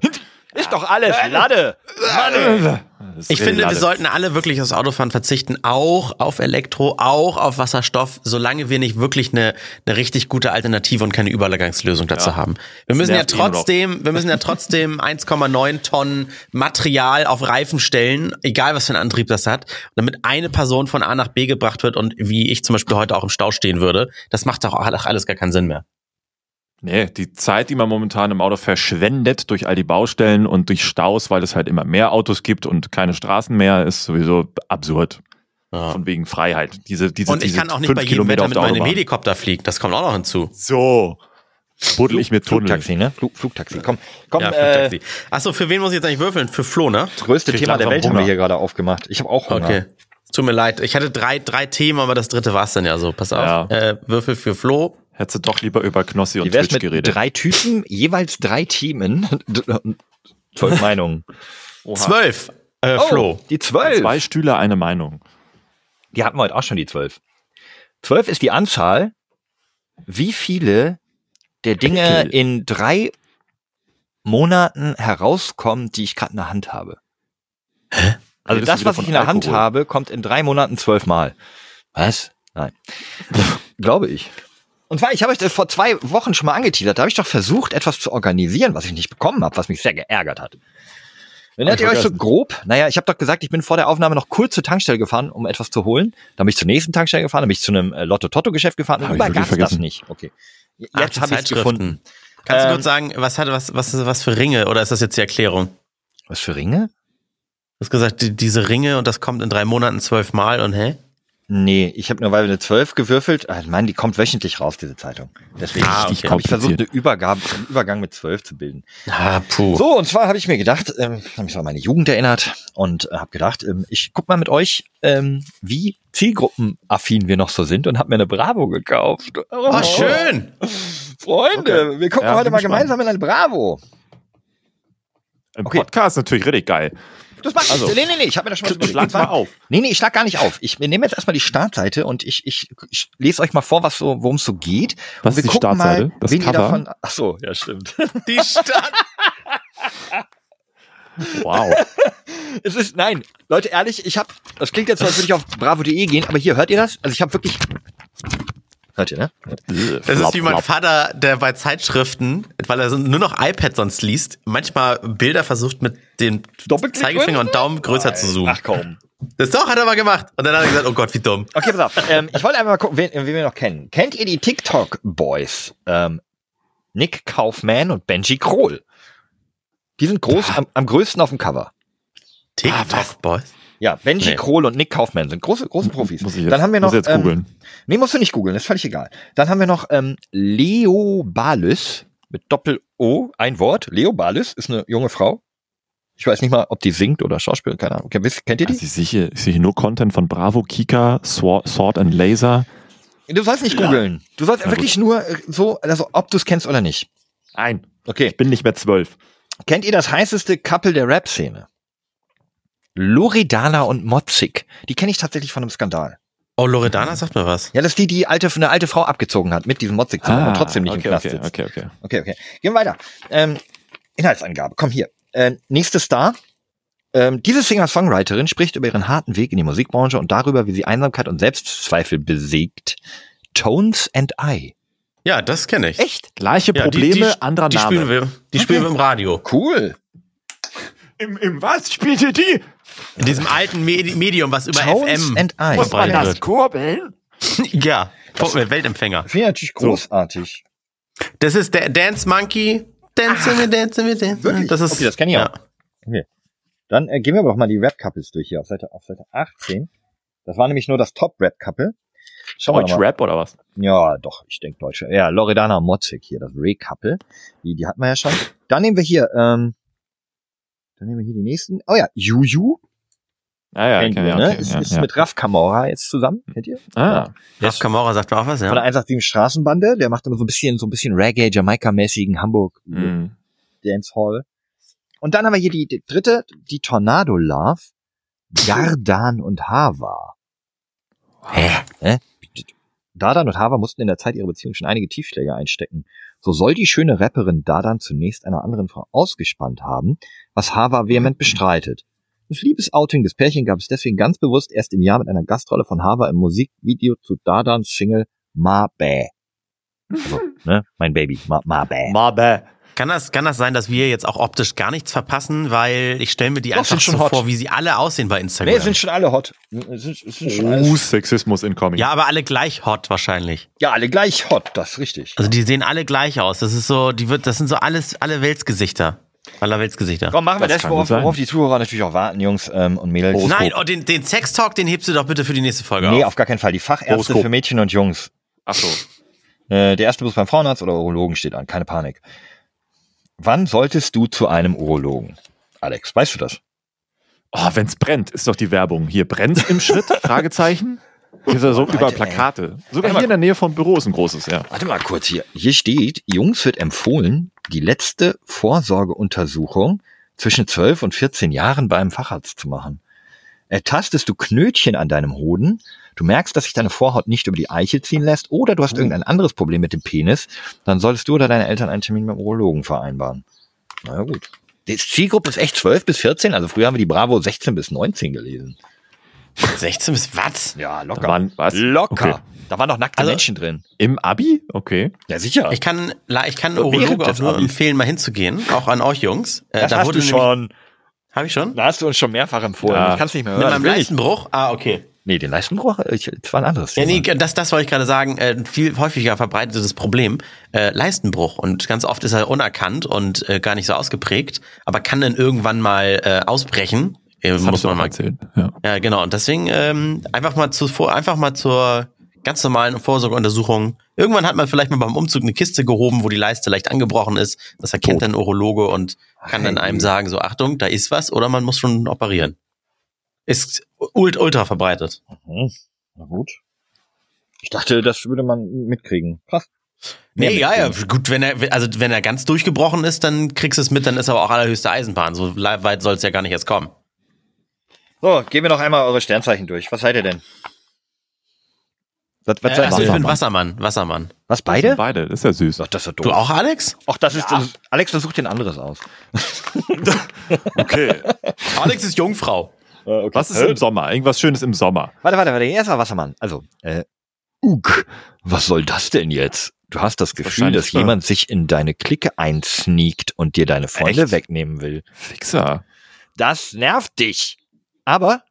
ist doch alles Lade. Ich finde, wir relativ. sollten alle wirklich aufs Autofahren verzichten, auch auf Elektro, auch auf Wasserstoff, solange wir nicht wirklich eine, eine richtig gute Alternative und keine Übergangslösung dazu Ja. haben. Wir müssen ja eh trotzdem, wir müssen ja trotzdem 1,9 Tonnen Material auf Reifen stellen, egal was für einen Antrieb das hat, damit eine Person von A nach B gebracht wird und wie ich zum Beispiel heute auch im Stau stehen würde. Das macht doch auch alles gar keinen Sinn mehr. Nee, die Zeit, die man momentan im Auto verschwendet durch all die Baustellen und durch Staus, weil es halt immer mehr Autos gibt und keine Straßen mehr, ist sowieso absurd. Ja. Von wegen Freiheit. Diese, diese, Und ich diese kann auch nicht fünf bei jedem Kilometer Wetter auf mit der meinem. Helikopter fliegen. Das kommt auch noch hinzu. So. Buddel ich mir Tunnel. Flugtaxi, ne? Flug, Flugtaxi. Komm, komm, Ja, äh, Flugtaxi. Achso, für wen muss ich jetzt eigentlich würfeln? Für Flo, ne? größte Krieg Thema der Welt haben Hunger. wir hier gerade aufgemacht. Ich habe auch Hunger. Okay. Tut mir leid. Ich hatte drei, drei Themen, aber das dritte war es dann ja so. Pass auf. Ja. Äh, Würfel für Flo. Hättest du doch lieber über Knossi und Twitch mit geredet. drei Typen, jeweils drei Themen? Zwölf Meinungen. Oha. Zwölf. Äh, Oh, Flo. die zwölf. Zwei Stühle, eine Meinung. Die hatten wir heute auch schon, die zwölf. Zwölf ist die Anzahl, wie viele der Dinge Pickel. in drei Monaten herauskommen, die ich gerade in der Hand habe. Also Redest du das, was ich in der Hand Alkohol? habe, kommt in drei Monaten zwölfmal. Was? Nein. Glaube ich. Und zwar, ich habe euch das vor zwei Wochen schon mal angeteasert. Da habe ich doch versucht, etwas zu organisieren, was ich nicht bekommen habe, was mich sehr geärgert hat. Erinnert ihr euch so grob? Naja, ich habe doch gesagt, ich bin vor der Aufnahme noch kurz zur Tankstelle gefahren, um etwas zu holen. Dann bin ich zur nächsten Tankstelle gefahren, dann bin ich zu einem äh, Lotto-Totto-Geschäft gefahren. Und Hab ich überall wirklich gab's das nicht. Okay. Jetzt habe ich es gefunden. Kannst du Ähm, kurz sagen, was hat was was was für Ringe oder ist das jetzt die Erklärung? Was für Ringe? Du hast gesagt, die, diese Ringe und das kommt in drei Monaten zwölfmal und hä? Nee, ich habe nur weil wir eine 12 gewürfelt. Ah, Ich meine, die kommt wöchentlich raus, diese Zeitung. Deswegen Ah, habe ich okay. versucht, eine Übergabe, einen Übergang mit 12 zu bilden. Ah, puh. So, und zwar habe ich mir gedacht, ähm, habe mich so an meine Jugend erinnert und äh, habe gedacht, ähm, ich guck mal mit euch, ähm, wie zielgruppenaffin wir noch so sind und habe mir eine Bravo gekauft. Oh, Oh, schön. Freunde, wir gucken Ja, heute mal gespannt. gemeinsam in eine Bravo. Im Okay. Podcast natürlich richtig geil. Das macht Also. also, nee, nee, nee, ich habe mir das schon was überlegt. Schlag mal auf. Nee, nee, ich schlag gar nicht auf. Ich nehme jetzt erstmal die Startseite und ich, ich, ich lese euch mal vor, was so, worum es so geht. Was und ist die Startseite? Das wen ihr Cover? davon. Ach so, ja stimmt. Die Stadt. Wow. es ist nein, Leute, ehrlich, ich habe. Das klingt jetzt so, als würde ich auf bravo.de gehen, aber hier hört ihr das? Also ich habe wirklich. Hört ihr, ne? Das ist wie mein Vater, der bei Zeitschriften, weil er nur noch iPad sonst liest, manchmal Bilder versucht mit dem Doppelklick Zeigefinger und Daumen größer zu zoomen. Ach komm. Das doch, hat er mal gemacht. Und dann hat er gesagt, oh Gott, wie dumm. Okay, pass auf. ähm, ich wollte einfach mal gucken, wen, wen wir noch kennen. Kennt ihr die TikTok-Boys? Ähm, Nick Kaufman und Benji Kroll. Die sind groß, am, am größten auf dem Cover. TikTok, Boys. Ja, Benji Nee. Kroll und Nick Kaufman sind große, große Profis. Muss ich jetzt, Dann haben wir noch. muss jetzt ähm, googeln. Nee, musst du nicht googeln, ist völlig egal. Dann haben wir noch ähm, Leo Balys mit Doppel-O, ein Wort. Leo Balys ist eine junge Frau. Ich weiß nicht mal, ob die singt oder Schauspielerin, keine Ahnung. Kennt ihr die? Also ich sehe ich sehe nur Content von Bravo, Kika, Sword, and Laser. Du sollst nicht googeln. Du sollst Na wirklich nur äh, so, also ob du es kennst oder nicht. Nein, Okay. ich bin nicht mehr zwölf. Kennt ihr das heißeste Couple der Rap-Szene? Loredana und Motzig. Die kenne ich tatsächlich von einem Skandal. Oh, Loredana sagt mir was. Ja, das ist die, die alte, eine alte Frau abgezogen hat mit diesem Motzig zusammen und trotzdem nicht Ah, okay, im Knast okay, sitzt. okay, okay. Okay, okay. Gehen wir weiter. Ähm, Inhaltsangabe. Komm hier. Äh, nächste Star. Ähm, diese Singer-Songwriterin spricht über ihren harten Weg in die Musikbranche und darüber, wie sie Einsamkeit und Selbstzweifel besiegt. Tones and I. Ja, das kenne ich. Echt? Gleiche Ja, die- Probleme, die, anderer die Name. Spielen wir, die spielen wir im Radio. Cool. Im, Im was spielt ihr die? In diesem alten Medi Medium, was über Tones FM and I. Muss man das kurbeln? Ja, Weltempfänger. Finde ich natürlich großartig. Das ist der Dance Monkey. Dance me, dance me, dance? Das ist, Okay, das kenn ich ja. auch. Dann äh, gehen wir aber doch mal die Rap-Couples durch hier auf Seite, auf Seite 18. Das war nämlich nur das Top-Rap-Couple. Schauen wir Deutsch doch mal. Rap oder was? Ja, doch, ich denke Deutsch. Ja, Loredana Motzig hier, das Ray-Couple. Die, die hatten wir ja schon. Dann nehmen wir hier, ähm, dann nehmen wir hier die nächsten. Oh ja, Juju. Ah, ja, kennt okay, ihr, ja, ne? okay, ist, ja, ist ja. mit Raf Kamora jetzt zusammen, kennt ihr? Ah, Raf Kamora sagt mir auch was, Von der ja. 187 Straßenbande, der macht immer so ein bisschen, so ein bisschen Reggae, Jamaika-mäßigen Hamburg mhm. Dancehall. Und dann haben wir hier die, die dritte, die Tornado Love, Gardan und Hava. Hä? Dardan und Hava mussten in der Zeit ihrer Beziehung schon einige Tiefschläge einstecken. So soll die schöne Rapperin Dardan zunächst einer anderen Frau ausgespannt haben, was Hava vehement bestreitet. Das Liebesouting des Pärchen gab es deswegen ganz bewusst erst im Jahr mit einer Gastrolle von Hava im Musikvideo zu Dadans Single Ma Bä. Also, ne, mein Baby, Ma, Ma Bä. Mabe. Kann das, kann das sein, dass wir jetzt auch optisch gar nichts verpassen? Weil ich stelle mir die Doch, einfach schon so hot. vor, wie sie alle aussehen bei Instagram. Nee, sind schon alle hot. Sind, sind schon alles, Oh, Sexismus incoming. ja, aber alle gleich hot wahrscheinlich. ja, alle gleich hot, das ist richtig. Also die sehen alle gleich aus. Das ist so, die wird, das sind so alles, alle Weltsgesichter. Aller Weltsgesichter. Komm, machen wir Das das, worauf, worauf die Zuhörer natürlich auch warten, Jungs ähm, und Mädels. Horoskop. Nein, oh, den, den Sex-Talk, den hebst du doch bitte für die nächste Folge Nee, auf. auf gar keinen Fall. Die Fachärzte Horoskop. für Mädchen und Jungs. Ach so. Äh, der erste Bus beim Frauenarzt oder Urologen steht an, keine Panik. Wann solltest du zu einem Urologen? Alex, weißt du das? Oh, wenn's brennt, ist doch die Werbung. Hier brennt im Schritt? Fragezeichen. Hier ist ja so Alter, über. Plakate. Sogar Warte hier in der Nähe vom Büro ist ein großes, ja. Warte mal kurz hier. Hier steht, Jungs wird empfohlen, die letzte Vorsorgeuntersuchung zwischen 12 und 14 Jahren beim Facharzt zu machen. Ertastest du Knötchen an deinem Hoden, du merkst, dass sich deine Vorhaut nicht über die Eichel ziehen lässt oder du hast irgendein anderes Problem mit dem Penis, dann solltest du oder deine Eltern einen Termin beim Urologen vereinbaren. Na ja, gut. Die Zielgruppe ist echt 12 bis 14, also früher haben wir die Bravo 16 bis 19 gelesen. 16 bis was? Ja, Da waren, was? Locker. Okay. Da waren noch nackte Also- Menschen drin. Im Abi? Okay. Ja, sicher. Ich kann, ich kann Urologe auch nur empfehlen, mal hinzugehen. Auch an euch Jungs. Äh, das hast du nämlich- schon. Hab ich schon? Da hast du uns schon mehrfach empfohlen. Ja. Ich kann es nicht mehr Mit hören. meinem will ich. Leistenbruch? Ah, okay. Nee, den Leistenbruch, äh, ich, das war ein anderes Ja, Thema. nee, das, das wollte ich gerade sagen. Äh, viel häufiger verbreitetes Problem. Äh, Leistenbruch. Und ganz oft ist er unerkannt und äh, gar nicht so ausgeprägt, aber kann dann irgendwann mal äh, ausbrechen. Äh, Das muss hast du man mal erzählt. Ja. Ja, genau. Und deswegen ähm, einfach mal zu vor, einfach mal zur ganz normalen Vorsorgeuntersuchung. Irgendwann hat man vielleicht mal beim Umzug eine Kiste gehoben, wo die Leiste leicht angebrochen ist. Das erkennt dann ein Urologe und kann dann einem sagen, so Achtung, da ist was oder man muss schon operieren. Ist ult ultra verbreitet. Mhm. Na gut. Ich dachte, das würde man mitkriegen. Krass. Mehr Nee, ja, ja, gut, wenn er, also wenn er ganz durchgebrochen ist, dann kriegst du es mit, dann ist aber auch allerhöchste Eisenbahn. So weit soll es ja gar nicht erst kommen. So, gehen wir noch einmal eure Sternzeichen durch. Was seid ihr denn? Was, was Äh, ihr? bin Wassermann, Wassermann. Was, beide? Beide, das ist ja süß. Ach, das ist ja Du doof. auch, Alex? Ach, das ist, das, Alex, versucht den anderes aus. Okay. Alex ist Jungfrau. Was ist im Sommer? Irgendwas Schönes im Sommer. Warte, warte, warte, erstmal Wassermann. Also, äh, Ugh, was soll das denn jetzt? Du hast das Gefühl, dass jemand sich in deine Clique einsneakt und dir deine Freunde Echt? wegnehmen will. Fixer. Das nervt dich. Aber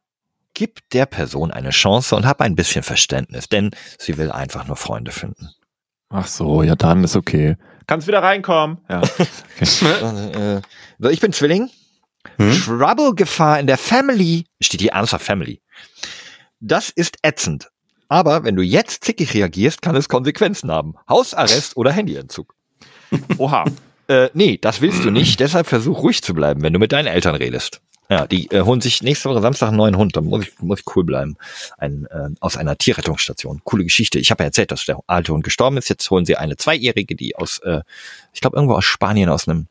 gib der Person eine Chance und hab ein bisschen Verständnis, denn sie will einfach nur Freunde finden. Ach so, ja dann ist okay. Kannst wieder reinkommen. Ja. äh, so, ich bin Zwilling. Hm? Trouble-Gefahr in der Family. Steht hier ernsthaft Family. Das ist ätzend. Aber wenn du jetzt zickig reagierst, kann es Konsequenzen haben. Hausarrest oder Handyentzug. Oha. Äh, nee, das willst du nicht. Deshalb versuch ruhig zu bleiben, wenn du mit deinen Eltern redest. Ja, die äh, holen sich nächste Woche Samstag einen neuen Hund. Da muss ich, muss ich cool bleiben. Ein, äh, aus einer Tierrettungsstation. Coole Geschichte. Ich habe ja erzählt, dass der alte Hund gestorben ist. Jetzt holen sie eine Zweijährige, die aus, äh, ich glaube, irgendwo aus Spanien, aus einem,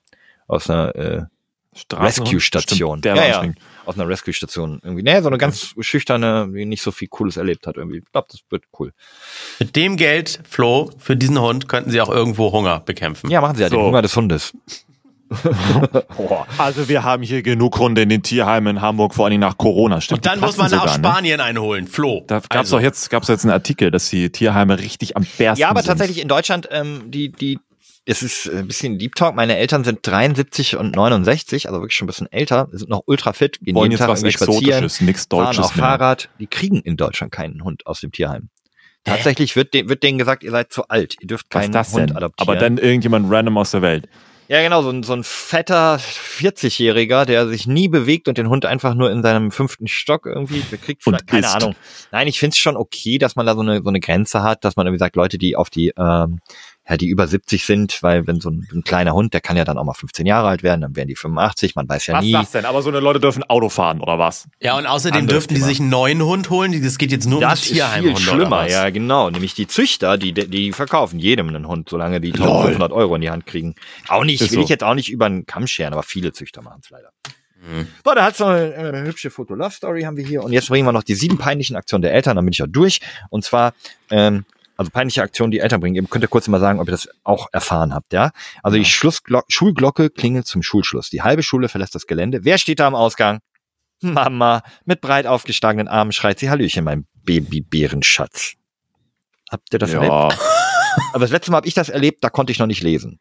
aus einer äh? Rescue-Station. Ja, war ja. aus einer Rescue-Station irgendwie. Nee, so eine ganz schüchterne, die nicht so viel Cooles erlebt hat irgendwie. Ich glaube, das wird cool. Mit dem Geld, Flo, für diesen Hund könnten sie auch irgendwo Hunger bekämpfen. Ja, machen sie ja den So. Hunger des Hundes. Also wir haben hier genug Hunde in den Beheimen in Hamburg, vor allem nach Corona. Stimmt, Und dann muss man nach ne? Spanien einholen. Flo. Da gab's Also, doch jetzt, gab's jetzt einen Artikel, dass die Tierheime richtig am bersten Ja, aber sind. tatsächlich in Deutschland, ähm, die, die, es ist ein bisschen Deep Talk. Meine Eltern sind 73 und 69, also wirklich schon ein bisschen älter, sind noch ultra fit, gehen wollen jeden jetzt Tag was irgendwie spazieren, Exotisches, nichts fahren Deutsches auf mehr. Fahrrad. Die kriegen in Deutschland keinen Hund aus dem Tierheim. Tatsächlich wird, de wird denen gesagt, ihr seid zu alt, ihr dürft keinen Hund denn? adoptieren. Aber dann irgendjemand random aus der Welt. Ja, genau, so ein, so ein fetter 40-Jähriger, der sich nie bewegt und den Hund einfach nur in seinem fünften Stock irgendwie bekriegt. Und Vielleicht, keine. Ahnung. Nein, ich finde es schon okay, dass man da so eine, so eine Grenze hat, dass man irgendwie sagt, Leute, die auf die, ähm, ja, die über 70 sind, weil wenn so ein, ein kleiner Hund, der kann ja dann auch mal 15 Jahre alt werden, dann werden die 85, man weiß ja Was nie. ist das denn? Aber so eine Leute dürfen Auto fahren, oder was? Ja, und außerdem Anderes dürften die sich einen neuen Hund holen. Die- Das geht jetzt nur um Das die ist viel Tierheimhunde. oder schlimmer, was? ja, genau. Nämlich die Züchter, die, die verkaufen jedem einen Hund, solange die 1500 Euro in die Hand kriegen. Auch nicht, Ist will so. ich jetzt auch nicht über einen Kamm scheren, aber viele Züchter machen es leider. Mhm. So, da hat's noch eine, eine hübsche Foto-Love-Story haben wir hier. Und jetzt bringen wir noch die sieben peinlichen Aktionen der Eltern, dann bin ich ja durch. Und zwar, ähm, also peinliche Aktionen, die Eltern bringen. Ihr könnt ihr kurz mal sagen, ob ihr das auch erfahren habt, ja? Also die Schlussglo Schulglocke klingelt zum Schulschluss. Die halbe Schule verlässt das Gelände. Wer steht da am Ausgang? Mama, mit breit aufgeschlagenen Armen schreit sie Hallöchen, mein Babybärenschatz. Habt ihr das erlebt? ja, Aber das letzte Mal habe ich das erlebt, da konnte ich noch nicht lesen.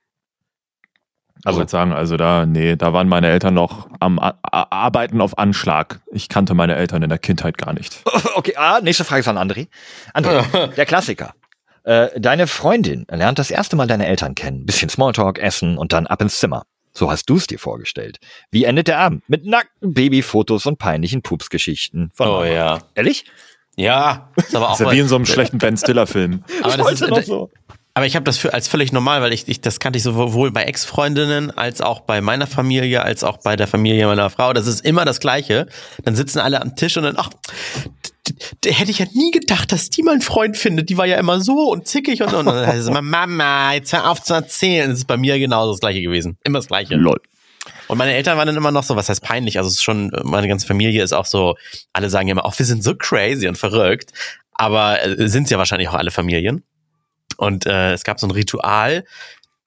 also ich würde sagen, also da, nee, da waren meine Eltern noch am A Arbeiten auf Anschlag. Ich kannte meine Eltern in der Kindheit gar nicht. okay, ah, nächste Frage ist an André. André, der Klassiker. Äh, deine Freundin lernt das erste Mal deine Eltern kennen. Bisschen Smalltalk, Essen und dann ab ins Zimmer. So hast du es dir vorgestellt. Wie endet der Abend? Mit nackten Babyfotos und peinlichen Pupsgeschichten. Von Oh Mama. ja. Ehrlich? Ja, ist aber auch Das ist ja wie in so einem schlechten Ben Stiller-Film. aber, das ist, noch so. aber ich habe das für, als völlig normal, weil ich, ich das kannte ich sowohl bei Ex-Freundinnen als auch bei meiner Familie, als auch bei der Familie meiner Frau. Das ist immer das Gleiche. Dann sitzen alle am Tisch und dann, ach, hätte ich ja nie gedacht, dass die mal einen Freund findet. Die war ja immer so und zickig und, und dann heißt es immer, Mama, jetzt hör auf zu erzählen. Das ist bei mir genauso das Gleiche gewesen. Immer das Gleiche. Lol. Und meine Eltern waren dann immer noch so, was heißt peinlich? Also es ist schon, meine ganze Familie ist auch so, alle sagen ja immer, ach, wir sind so crazy und verrückt. Aber äh, sind ja wahrscheinlich auch alle Familien. Und äh, es gab so ein Ritual,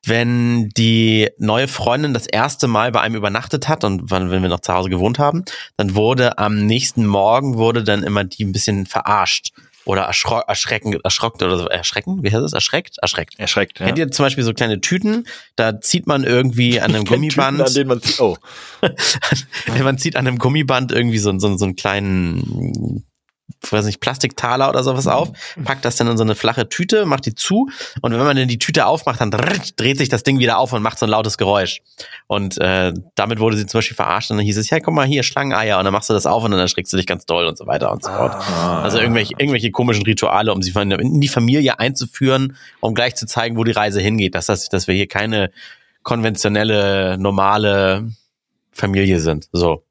wenn die neue Freundin das erste Mal bei einem übernachtet hat und wann, wenn wir noch zu Hause gewohnt haben, dann wurde am nächsten Morgen wurde dann immer die ein bisschen verarscht oder erschro erschreckend, erschrockt oder so. Erschrecken? Wie heißt es? Erschreckt? Erschreckt. Erschreckt. Ja. Kennt ihr zum Beispiel so kleine Tüten? Da zieht man irgendwie an einem Gummiband. An denen man zieht. Oh. man zieht an einem Gummiband irgendwie so, so, so einen kleinen, weiß nicht, Plastiktaler oder sowas auf, packt das dann in so eine flache Tüte, macht die zu und wenn man dann die Tüte aufmacht, dann dreht sich das Ding wieder auf und macht so ein lautes Geräusch. Und äh, damit wurde sie zum Beispiel verarscht und dann hieß es, ja, guck mal hier, Schlangeneier und dann machst du das auf und dann erschreckst du dich ganz doll und so weiter und so fort. Also irgendwelche, irgendwelche komischen Rituale, um sie in die Familie einzuführen, um gleich zu zeigen, wo die Reise hingeht, dass, das, dass wir hier keine konventionelle, normale Familie sind. So.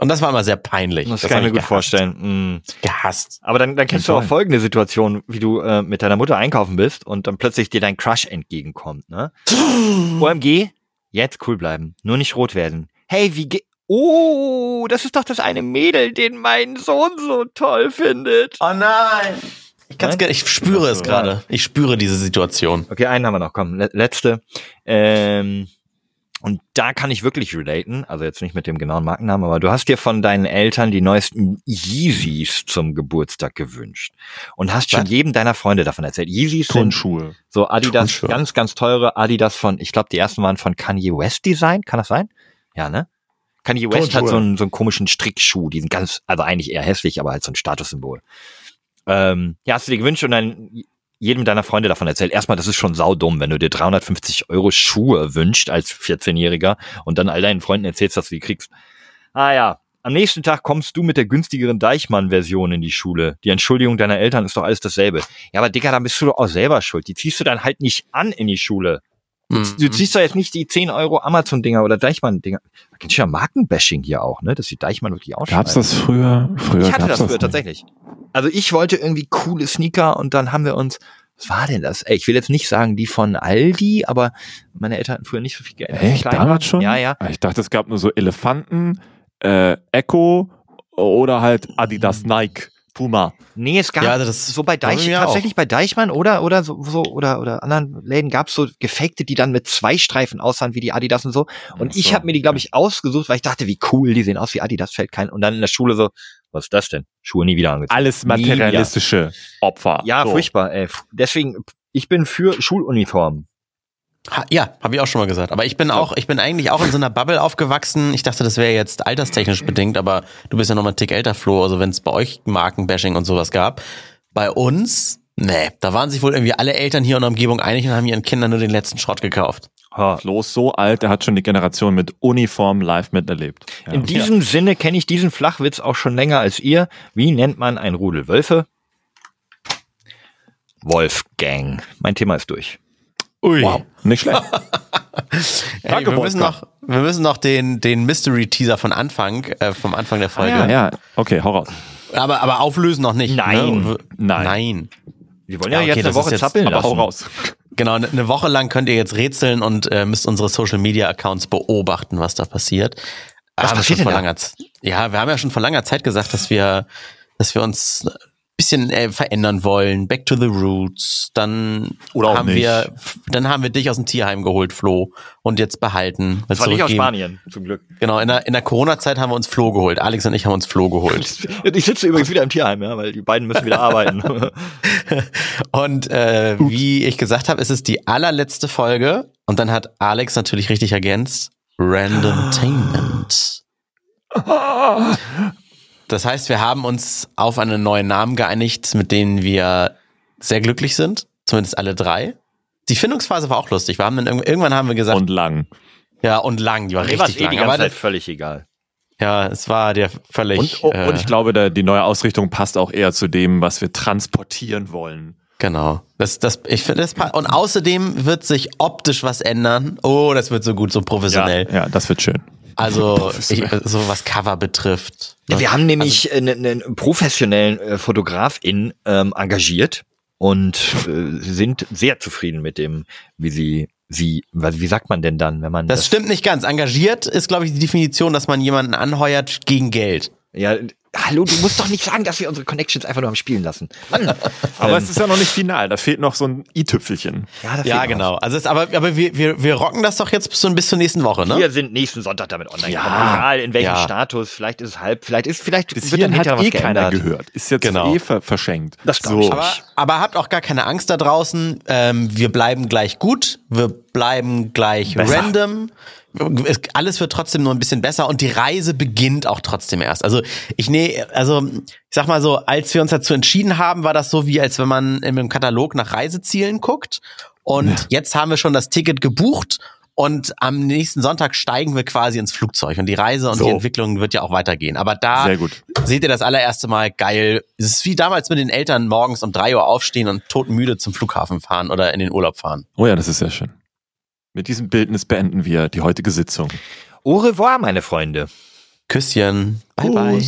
Und das war immer sehr peinlich. Das, hab kann ich mir gut gehasst. vorstellen. Mm. Gehasst. Aber dann, dann kennst du auch folgende Situation, wie du äh, mit deiner Mutter einkaufen bist und dann plötzlich dir dein Crush entgegenkommt. Ne? OMG, jetzt cool bleiben, nur nicht rot werden. Hey, wie ge... Oh, das ist doch das eine Mädel, den mein Sohn so toll findet. Oh nein. Ich, kann's, Nein? ich spüre es gerade. Ich spüre diese Situation. Okay, einen haben wir noch, komm, le letzte. Ähm, und da kann ich wirklich relaten, also jetzt nicht mit dem genauen Markennamen, aber du hast dir von deinen Eltern die neuesten Yeezys zum Geburtstag gewünscht und hast schon Was? jedem deiner Freunde davon erzählt. Yeezys sind Turnschuhe. so Adidas, Turnschuhe. ganz, ganz teure Adidas von, ich glaube, die ersten waren von Kanye West Design, kann das sein? Ja, ne? Kanye West hat Turnschuhe. so einen, so einen komischen Strickschuh, die sind ganz, also eigentlich eher hässlich, aber halt so ein Statussymbol. Ähm, ja, hast du dir gewünscht und dann jedem deiner Freunde davon erzählt. Erstmal, das ist schon saudumm, wenn du dir 350 Euro Schuhe wünscht als 14-Jähriger und dann all deinen Freunden erzählst, dass du die kriegst. Ah ja, am nächsten Tag kommst du mit der günstigeren Deichmann-Version in die Schule. Die Entschuldigung deiner Eltern ist doch alles dasselbe. Ja, aber Dicker, dann bist du doch auch selber schuld. Die ziehst du dann halt nicht an in die Schule. Mhm. Du ziehst doch jetzt nicht die 10 Euro Amazon-Dinger oder Deichmann-Dinger. Da kennst ja Markenbashing hier auch, ne? Dass die Deichmann wirklich ausschneiden. Gab's das früher? Früher Ich hatte gab's das früher nicht. tatsächlich. Also ich wollte irgendwie coole Sneaker und dann haben wir uns, was war denn das? Ey, ich will jetzt nicht sagen die von Aldi, aber meine Eltern hatten früher nicht so viel Geld. Echt? Damals schon? Ja, ja. Ich dachte, es gab nur so Elefanten, äh, Echo oder halt Adidas, Nike, Puma. Nee, es gab Ja, also das so bei war bei Deich, mir tatsächlich bei Deichmann oder oder so, so oder oder anderen Läden gab's so gefakte, die dann mit zwei Streifen aussahen wie die Adidas und so. Und Ach ich so, habe mir die, glaube ich, ausgesucht, weil ich dachte, wie cool, die sehen aus wie Adidas, fällt kein. Und dann in der Schule so, was ist das denn? Schuhe nie wieder angezogen. Alles materialistische Opfer. Ja, So. furchtbar. Ey. Deswegen, ich bin für Schuluniformen. Ha, ja, habe ich auch schon mal gesagt. Aber ich bin auch, ich bin eigentlich auch in so einer Bubble aufgewachsen. Ich dachte, das wäre jetzt alterstechnisch bedingt, aber du bist ja noch mal einen Tick älter, Flo. Also wenn es bei euch Markenbashing und sowas gab, bei uns, nee, da waren sich wohl irgendwie alle Eltern hier in der Umgebung einig und haben ihren Kindern nur den letzten Schrott gekauft. Ha. Flo ist so alt, der hat schon die Generation mit Uniform live miterlebt. Ja. In diesem Sinne kenne ich diesen Flachwitz auch schon länger als ihr. Wie nennt man ein Rudel Wölfe? Wolfgang. Mein Thema ist durch. Ui. Wow, nicht schlecht. Ey, Danke, wir, müssen noch, wir müssen noch den, den Mystery-Teaser von Anfang, äh, vom Anfang der Folge. ja, ja, okay, hau raus. Aber, aber auflösen noch nicht. Nein. Ne? Nein. Nein. Wir wollen Ja, ja, okay, jetzt eine Woche jetzt- zappeln Aber hau lassen. raus. Genau, ne- eine Woche lang könnt ihr jetzt rätseln und äh, müsst unsere Social Media Accounts beobachten, was da passiert. Was Haben wir passiert schon vor langer Z- Ja, wir haben ja schon vor langer Zeit gesagt, dass wir, dass wir uns bisschen äh, verändern wollen, back to the roots, dann Oder haben wir, dann haben wir dich aus dem Tierheim geholt, Flo, und jetzt behalten. Das war nicht aus. Spanien, zum Glück. Genau, in der, in der Corona-Zeit haben wir uns Flo geholt. Alex und ich haben uns Flo geholt. Ich sitze übrigens wieder im Tierheim, ja, weil die beiden müssen wieder arbeiten. Und äh, wie ich gesagt habe, ist es die allerletzte Folge. Und dann hat Alex natürlich richtig ergänzt. Randomtainment. Das heißt, wir haben uns auf einen neuen Namen geeinigt, mit denen wir sehr glücklich sind. Zumindest alle drei. Die Findungsphase war auch lustig. Wir haben dann irg- irgendwann haben wir gesagt, Und lang. ja, und lang, die war Mir richtig eh die lang. ganze Aber Zeit völlig egal. ja, es war dir völlig. Und, oh, äh, und ich glaube, der, die neue Ausrichtung passt auch eher zu dem, was wir transportieren wollen. Genau. Das, das, ich finde das und außerdem wird sich optisch was ändern. Oh, das wird so gut, so professionell. Ja, ja, das wird schön. Also ich, so was Cover betrifft. Ja, wir haben nämlich einen, einen professionellen äh, Fotografin ähm, engagiert und äh, sind sehr zufrieden mit dem, wie sie sie, wie sagt man denn dann, wenn man Das stimmt nicht ganz. Engagiert ist, glaube ich, die Definition, dass man jemanden anheuert gegen Geld. Ja, hallo, du musst doch nicht sagen, dass wir unsere Connections einfach nur am Spielen lassen. Mann. Aber Ähm, es ist ja noch nicht final. Da fehlt noch so ein i-Tüpfelchen. ja, Ja, genau. Also es, aber, aber wir, wir, wir rocken das doch jetzt bis, so bis zur nächsten Woche, was. ne? Wir sind nächsten Sonntag damit online. Ja. gekommen. Egal in welchem Ja. Status. Vielleicht ist es halb, vielleicht ist, vielleicht Bis wird dann hat hinterher eh was keiner geändert. gehört. Ist jetzt Genau. eh ver verschenkt. Das glaub ich so. nicht. Aber, aber habt auch gar keine Angst da draußen. Ähm, wir bleiben gleich gut. Wir bleiben gleich Besser. random. Es, alles wird trotzdem nur ein bisschen besser und die Reise beginnt auch trotzdem erst. Also ich nee, also ich sag mal so, als wir uns dazu entschieden haben, war das so wie als wenn man im Katalog nach Reisezielen guckt. Und jetzt haben wir schon das Ticket gebucht und am nächsten Sonntag steigen wir quasi ins Flugzeug und die Reise und So. die Entwicklung wird ja auch weitergehen. Aber da Sehr gut. seht ihr das allererste Mal geil. Es ist wie damals mit den Eltern morgens um drei Uhr aufstehen und totenmüde zum Flughafen fahren oder in den Urlaub fahren. Oh ja, das ist sehr schön. Mit diesem Bildnis beenden wir die heutige Sitzung. Au revoir, meine Freunde. Küsschen. Bye bye.